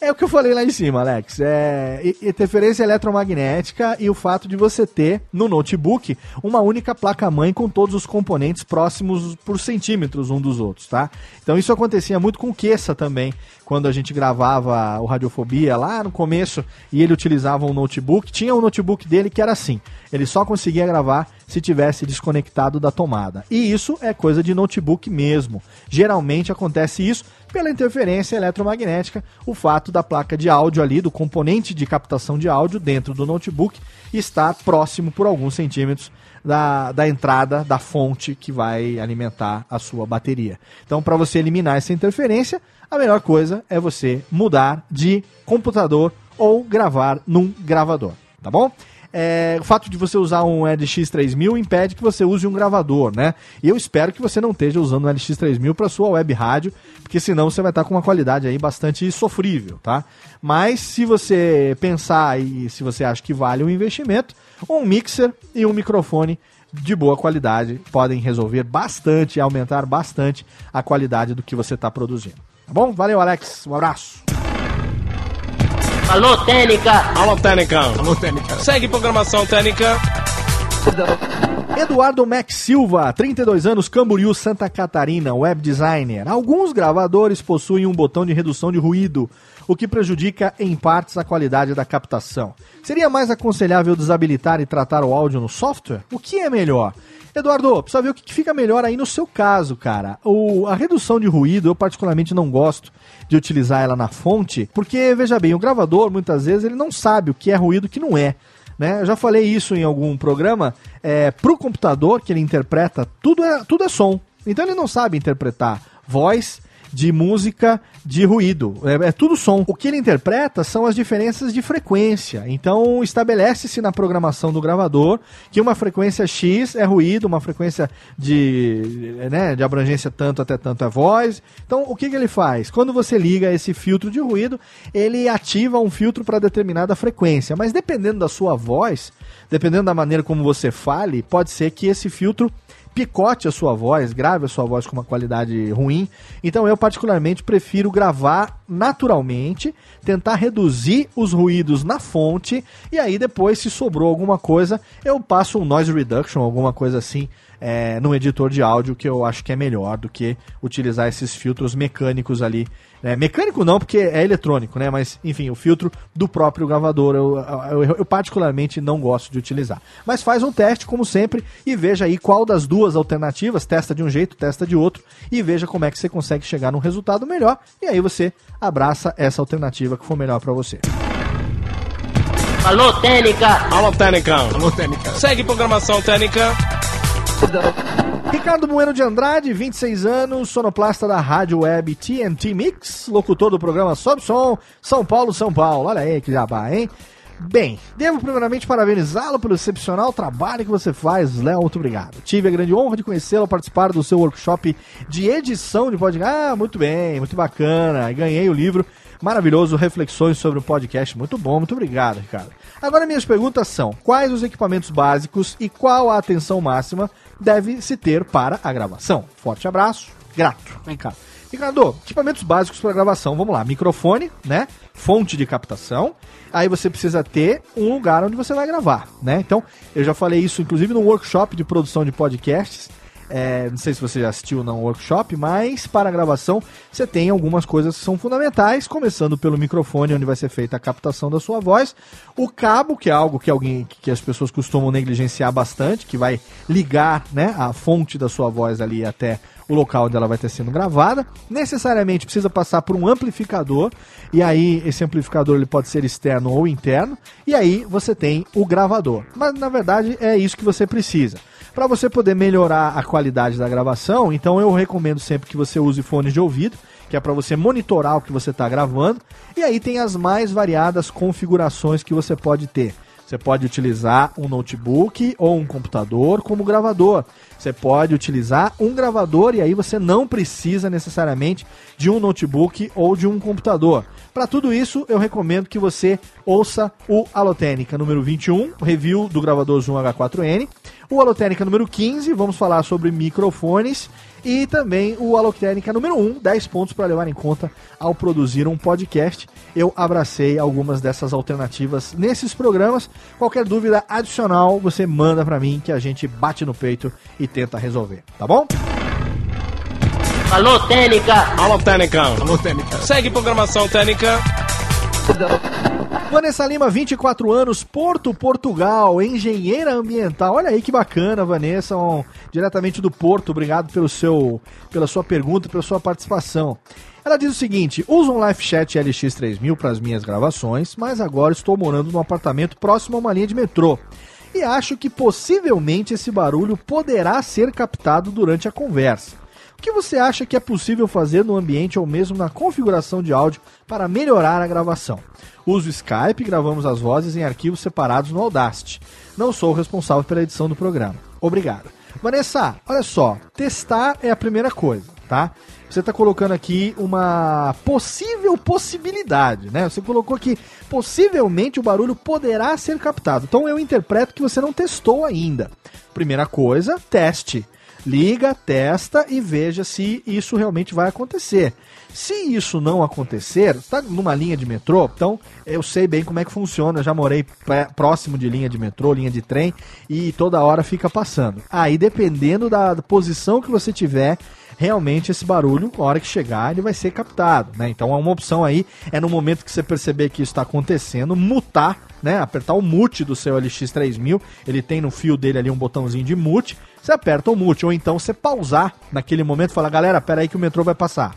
É o que eu falei lá em cima, Alex. É interferência eletromagnética e o fato de você ter no notebook uma única placa-mãe com todos os componentes próximos por centímetros um dos outros, tá? Então isso acontecia muito com o Kessa também, quando a gente gravava o Radiofobia lá no começo e ele utilizava um notebook. Tinha um notebook dele que era assim: ele só conseguia gravar se tivesse desconectado da tomada. E isso é coisa de notebook mesmo. Geralmente acontece isso pela interferência eletromagnética, o fato da placa de áudio ali, do componente de captação de áudio dentro do notebook, estar próximo por alguns centímetros da, da entrada da fonte que vai alimentar a sua bateria. Então, para você eliminar essa interferência, a melhor coisa é você mudar de computador ou gravar num gravador, tá bom? É, o fato de você usar um LX3000 impede que você use um gravador, né? E eu espero que você não esteja usando um LX3000 para sua web rádio, porque senão você vai estar com uma qualidade aí bastante sofrível, tá? Mas se você pensar e se você acha que vale o investimento, um mixer e um microfone de boa qualidade podem resolver bastante e aumentar bastante a qualidade do que você está produzindo. Tá bom? Valeu, Alex. Um abraço. Alô, Técnica! Alô, Técnica! Alô, Técnica! Segue programação Técnica. Eduardo Max Silva, 32 anos, Camboriú, Santa Catarina, web designer. Alguns gravadores possuem um botão de redução de ruído, o que prejudica em partes a qualidade da captação. Seria mais aconselhável desabilitar e tratar o áudio no software? O que é melhor? Eduardo, precisa ver o que fica melhor aí no seu caso, cara. O, a redução de ruído, eu particularmente não gosto de utilizar ela na fonte, porque, veja bem, o gravador, muitas vezes, ele não sabe o que é ruído e o que não é. Né? Eu já falei isso em algum programa. É, o computador que ele interpreta, tudo é, tudo é som. Então ele não sabe interpretar voz de música de ruído. É, é, tudo som. O que ele interpreta são as diferenças de frequência. Então estabelece-se na programação do gravador que uma frequência X é ruído, uma frequência de, né, de abrangência tanto até tanto é voz. Então o que, que ele faz? Quando você liga esse filtro de ruído, ele ativa um filtro para determinada frequência. Mas dependendo da sua voz, dependendo da maneira como você fale, pode ser que esse filtro picote a sua voz, grave a sua voz com uma qualidade ruim. Então eu particularmente prefiro gravar naturalmente, tentar reduzir os ruídos na fonte e aí depois se sobrou alguma coisa, eu passo um noise reduction, alguma coisa assim é, no editor de áudio que eu acho que é melhor do que utilizar esses filtros mecânicos ali. É, mecânico não, porque é eletrônico, né? Mas, enfim, o filtro do próprio gravador eu, eu, eu, eu, particularmente não gosto de utilizar. Mas faz um teste, como sempre, e veja aí qual das duas alternativas, testa de um jeito, testa de outro, e veja como é que você consegue chegar num resultado melhor, e aí você abraça essa alternativa que for melhor para você. Alô, Técnica! Alô, Técnica! Alô, Técnica! Segue programação Técnica. Ricardo Bueno de Andrade, 26 anos, sonoplasta da rádio web TNT Mix, locutor do programa Sob Som, São Paulo, São Paulo. Olha aí que jabá, hein? Bem, devo primeiramente parabenizá-lo pelo excepcional trabalho que você faz, Léo. Muito obrigado. Tive a grande honra de conhecê-lo, participar do seu workshop de edição de podcast. Ah, muito bem, muito bacana. Ganhei o livro maravilhoso, Reflexões sobre o Podcast. Muito bom, muito obrigado, Ricardo. Agora, minhas perguntas são: quais os equipamentos básicos e qual a atenção máxima deve se ter para a gravação? Forte abraço, grato. Vem cá. Ricardo, equipamentos básicos para gravação. Vamos lá, microfone, né? Fonte de captação. Aí você precisa ter um lugar onde você vai gravar, né? Então, eu já falei isso inclusive no workshop de produção de podcasts é, não sei se você já assistiu no workshop, mas para a gravação você tem algumas coisas que são fundamentais, começando pelo microfone, onde vai ser feita a captação da sua voz, o cabo, que é algo que alguém que as pessoas costumam negligenciar bastante, que vai ligar né, a fonte da sua voz ali até o local onde ela vai estar sendo gravada. Necessariamente precisa passar por um amplificador, e aí esse amplificador ele pode ser externo ou interno, e aí você tem o gravador. Mas na verdade é isso que você precisa. Para você poder melhorar a qualidade da gravação, então eu recomendo sempre que você use fones de ouvido, que é para você monitorar o que você está gravando. E aí tem as mais variadas configurações que você pode ter. Você pode utilizar um notebook ou um computador como gravador. Você pode utilizar um gravador e aí você não precisa necessariamente de um notebook ou de um computador. Para tudo isso, eu recomendo que você ouça o Alotênica número 21, review do gravador Zoom H4n, o Alotênica número 15, vamos falar sobre microfones, e também o Alotênica número 1, 10 pontos para levar em conta ao produzir um podcast. Eu abracei algumas dessas alternativas nesses programas. Qualquer dúvida adicional, você manda para mim que a gente bate no peito e tenta resolver, tá bom? Alô, Técnica! Alô, Técnica! Alô, Técnica! Segue programação Técnica! Vanessa Lima, 24 anos, Porto, Portugal, engenheira ambiental. Olha aí que bacana, Vanessa, um, diretamente do Porto. Obrigado pelo seu, pela sua pergunta, pela sua participação. Ela diz o seguinte: uso um Live Chat LX3000 para as minhas gravações, mas agora estou morando num apartamento próximo a uma linha de metrô. E acho que possivelmente esse barulho poderá ser captado durante a conversa que você acha que é possível fazer no ambiente ou mesmo na configuração de áudio para melhorar a gravação? Uso Skype e gravamos as vozes em arquivos separados no Audacity. Não sou o responsável pela edição do programa. Obrigado. Vanessa, olha só, testar é a primeira coisa, tá? Você está colocando aqui uma possível possibilidade, né? Você colocou aqui possivelmente o barulho poderá ser captado. Então eu interpreto que você não testou ainda. Primeira coisa, teste liga, testa e veja se isso realmente vai acontecer. Se isso não acontecer, está numa linha de metrô, então eu sei bem como é que funciona. Eu já morei próximo de linha de metrô, linha de trem, e toda hora fica passando. Aí, dependendo da posição que você tiver, realmente esse barulho, na hora que chegar, ele vai ser captado. Né? Então, uma opção aí é no momento que você perceber que isso está acontecendo, mutar, né? apertar o mute do seu LX3000. Ele tem no fio dele ali um botãozinho de mute você aperta o mute, ou então você pausar naquele momento e fala, galera, pera aí que o metrô vai passar.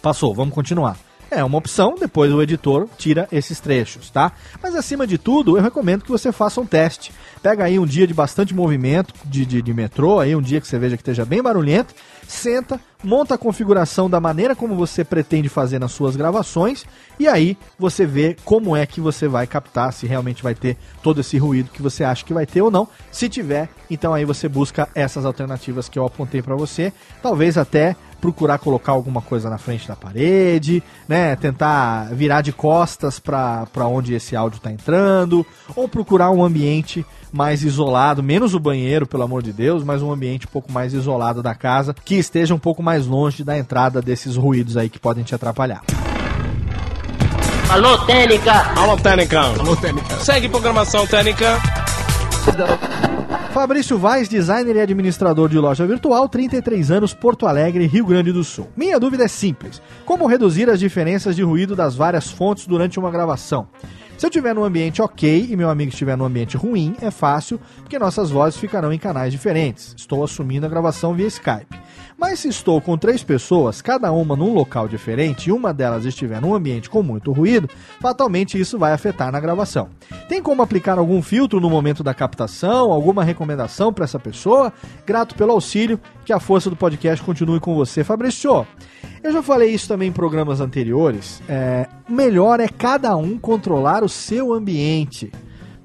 Passou, vamos continuar. É uma opção, depois o editor tira esses trechos, tá? Mas acima de tudo, eu recomendo que você faça um teste. Pega aí um dia de bastante movimento de, de, de metrô, aí um dia que você veja que esteja bem barulhento, senta, monta a configuração da maneira como você pretende fazer nas suas gravações e aí você vê como é que você vai captar, se realmente vai ter todo esse ruído que você acha que vai ter ou não. Se tiver, então aí você busca essas alternativas que eu apontei para você, talvez até procurar colocar alguma coisa na frente da parede, né, tentar virar de costas para onde esse áudio está entrando, ou procurar um ambiente mais isolado, menos o banheiro, pelo amor de Deus, mas um ambiente um pouco mais isolado da casa, que esteja um pouco mais longe da entrada desses ruídos aí que podem te atrapalhar. Alô, Técnica! Alô, Técnica! Alô, Técnica! Segue programação Técnica! Fabrício Vaz, designer e administrador de loja virtual, 33 anos, Porto Alegre, Rio Grande do Sul. Minha dúvida é simples: como reduzir as diferenças de ruído das várias fontes durante uma gravação? Se eu estiver num ambiente ok e meu amigo estiver num ambiente ruim, é fácil, porque nossas vozes ficarão em canais diferentes. Estou assumindo a gravação via Skype. Mas se estou com três pessoas, cada uma num local diferente, e uma delas estiver num ambiente com muito ruído, fatalmente isso vai afetar na gravação. Tem como aplicar algum filtro no momento da captação? Alguma recomendação para essa pessoa? Grato pelo auxílio, que a força do podcast continue com você, Fabrício. Eu já falei isso também em programas anteriores. É, melhor é cada um controlar o seu ambiente.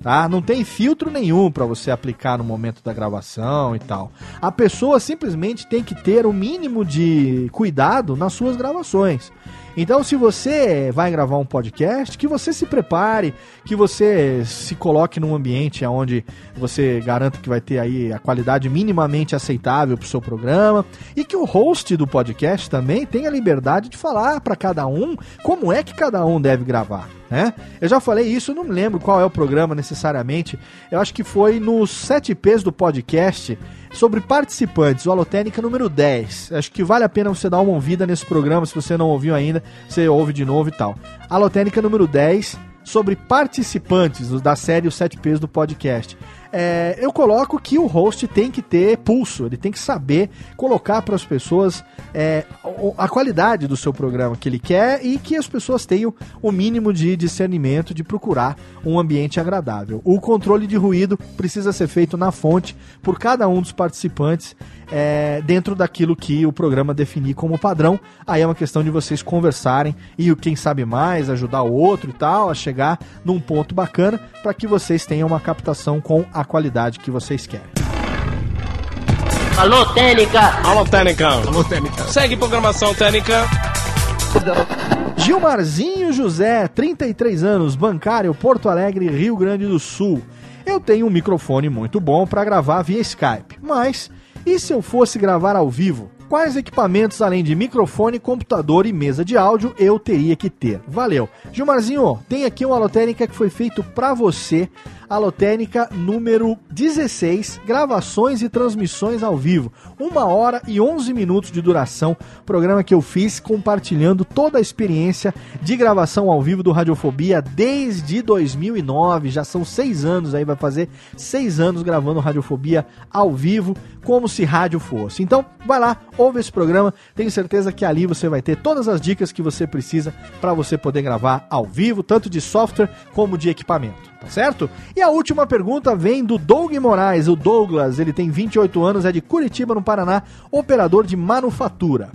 Tá? Não tem filtro nenhum para você aplicar no momento da gravação e tal. A pessoa simplesmente tem que ter o mínimo de cuidado nas suas gravações. Então, se você vai gravar um podcast, que você se prepare, que você se coloque num ambiente onde você garanta que vai ter aí a qualidade minimamente aceitável para o seu programa e que o host do podcast também tenha liberdade de falar para cada um como é que cada um deve gravar. Né? Eu já falei isso, não me lembro qual é o programa necessariamente. Eu acho que foi nos 7 P's do podcast sobre participantes, o Alotênica número 10. Acho que vale a pena você dar uma ouvida nesse programa, se você não ouviu ainda, você ouve de novo e tal. Alotênica número 10, sobre participantes da série Os 7 P's do podcast é, eu coloco que o host tem que ter pulso, ele tem que saber colocar para as pessoas é, a qualidade do seu programa que ele quer e que as pessoas tenham o mínimo de discernimento de procurar um ambiente agradável. O controle de ruído precisa ser feito na fonte por cada um dos participantes é, dentro daquilo que o programa definir como padrão. Aí é uma questão de vocês conversarem e o quem sabe mais, ajudar o outro e tal, a chegar num ponto bacana para que vocês tenham uma captação com a qualidade que vocês querem. Alô, Técnica! Alô, Técnica! Alô, Técnica! Segue programação Técnica! Gilmarzinho José, 33 anos, bancário, Porto Alegre, Rio Grande do Sul. Eu tenho um microfone muito bom para gravar via Skype, mas e se eu fosse gravar ao vivo? Quais equipamentos, além de microfone, computador e mesa de áudio, eu teria que ter? Valeu. Gilmarzinho, tem aqui uma alotérica que foi feito para você Alotênica número 16, gravações e transmissões ao vivo. Uma hora e 11 minutos de duração, programa que eu fiz compartilhando toda a experiência de gravação ao vivo do Radiofobia desde 2009. Já são seis anos aí, vai fazer seis anos gravando Radiofobia ao vivo, como se rádio fosse. Então, vai lá, ouve esse programa, tenho certeza que ali você vai ter todas as dicas que você precisa para você poder gravar ao vivo, tanto de software como de equipamento certo? E a última pergunta vem do Doug Moraes, o Douglas, ele tem 28 anos, é de Curitiba, no Paraná, operador de manufatura.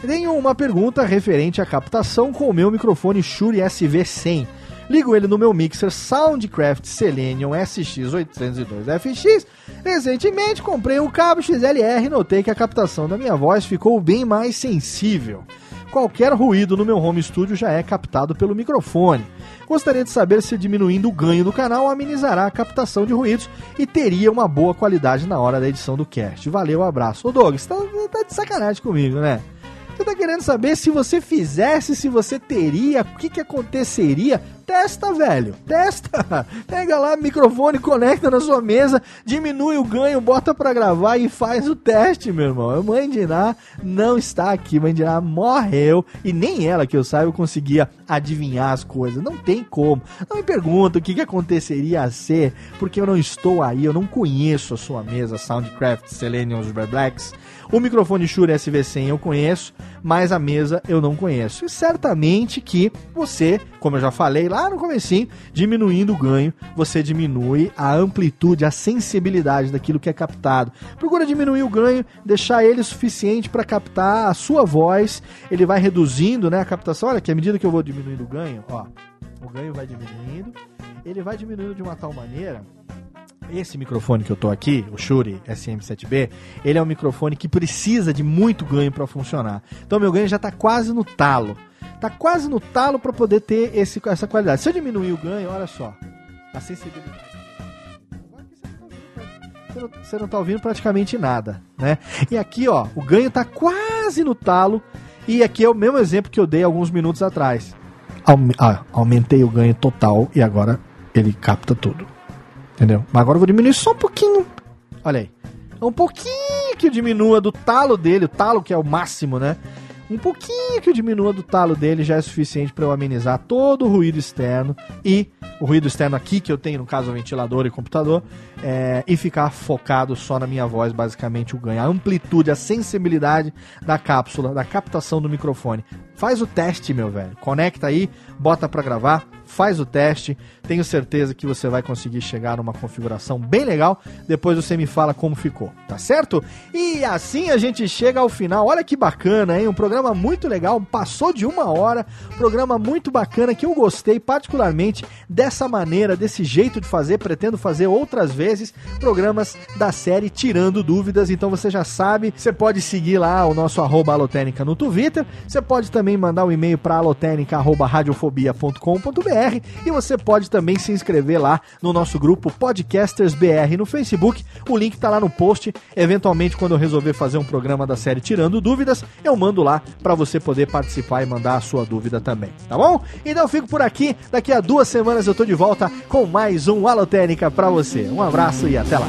Tenho uma pergunta referente à captação com o meu microfone Shure SV100. Ligo ele no meu mixer Soundcraft Selenium SX802FX. Recentemente comprei um cabo XLR e notei que a captação da minha voz ficou bem mais sensível. Qualquer ruído no meu home studio já é captado pelo microfone. Gostaria de saber se diminuindo o ganho do canal amenizará a captação de ruídos e teria uma boa qualidade na hora da edição do cast. Valeu, abraço. Ô Doug, você tá, tá de sacanagem comigo, né? Você tá querendo saber se você fizesse, se você teria, o que que aconteceria Testa, velho. Testa. Pega lá, microfone, conecta na sua mesa, diminui o ganho, bota pra gravar e faz o teste, meu irmão. A mãe de Iná não está aqui. Mãe de Iná morreu. E nem ela, que eu saiba, conseguia adivinhar as coisas. Não tem como. Não me pergunta o que, que aconteceria a ser, porque eu não estou aí, eu não conheço a sua mesa Soundcraft Selenium Super Blacks. O microfone Shure SV100 eu conheço, mas a mesa eu não conheço. E certamente que você, como eu já falei lá no comecinho, diminuindo o ganho, você diminui a amplitude, a sensibilidade daquilo que é captado. Procura diminuir o ganho, deixar ele suficiente para captar a sua voz. Ele vai reduzindo, né, a captação. Olha que à medida que eu vou diminuindo o ganho, ó, o ganho vai diminuindo. Ele vai diminuindo de uma tal maneira esse microfone que eu tô aqui, o Shure SM7B, ele é um microfone que precisa de muito ganho para funcionar. Então meu ganho já está quase no talo. Tá quase no talo para poder ter esse, essa qualidade. Se eu diminuir o ganho, olha só, a sensibilidade. Você não está ouvindo praticamente nada, né? E aqui, ó, o ganho está quase no talo. E aqui é o mesmo exemplo que eu dei alguns minutos atrás. Ah, aumentei o ganho total e agora ele capta tudo. Entendeu? Mas agora eu vou diminuir só um pouquinho. Olha aí. Um pouquinho que diminua do talo dele, o talo que é o máximo, né? Um pouquinho que diminua do talo dele já é suficiente para eu amenizar todo o ruído externo e o ruído externo aqui que eu tenho, no caso, ventilador e computador, é, e ficar focado só na minha voz, basicamente o ganho. A amplitude, a sensibilidade da cápsula, da captação do microfone. Faz o teste, meu velho. Conecta aí, bota para gravar faz o teste, tenho certeza que você vai conseguir chegar numa configuração bem legal. Depois você me fala como ficou, tá certo? E assim a gente chega ao final. Olha que bacana, hein? Um programa muito legal, passou de uma hora. Programa muito bacana que eu gostei particularmente dessa maneira, desse jeito de fazer. Pretendo fazer outras vezes programas da série Tirando Dúvidas. Então você já sabe, você pode seguir lá o nosso arroba no Twitter. Você pode também mandar um e-mail para alotênica.radiofobia.com.br BR e você pode também se inscrever lá no nosso grupo Podcasters BR no Facebook. O link está lá no post. Eventualmente, quando eu resolver fazer um programa da série Tirando Dúvidas, eu mando lá para você poder participar e mandar a sua dúvida também, tá bom? Então eu fico por aqui. Daqui a duas semanas eu tô de volta com mais um Alotênica para você. Um abraço e até lá.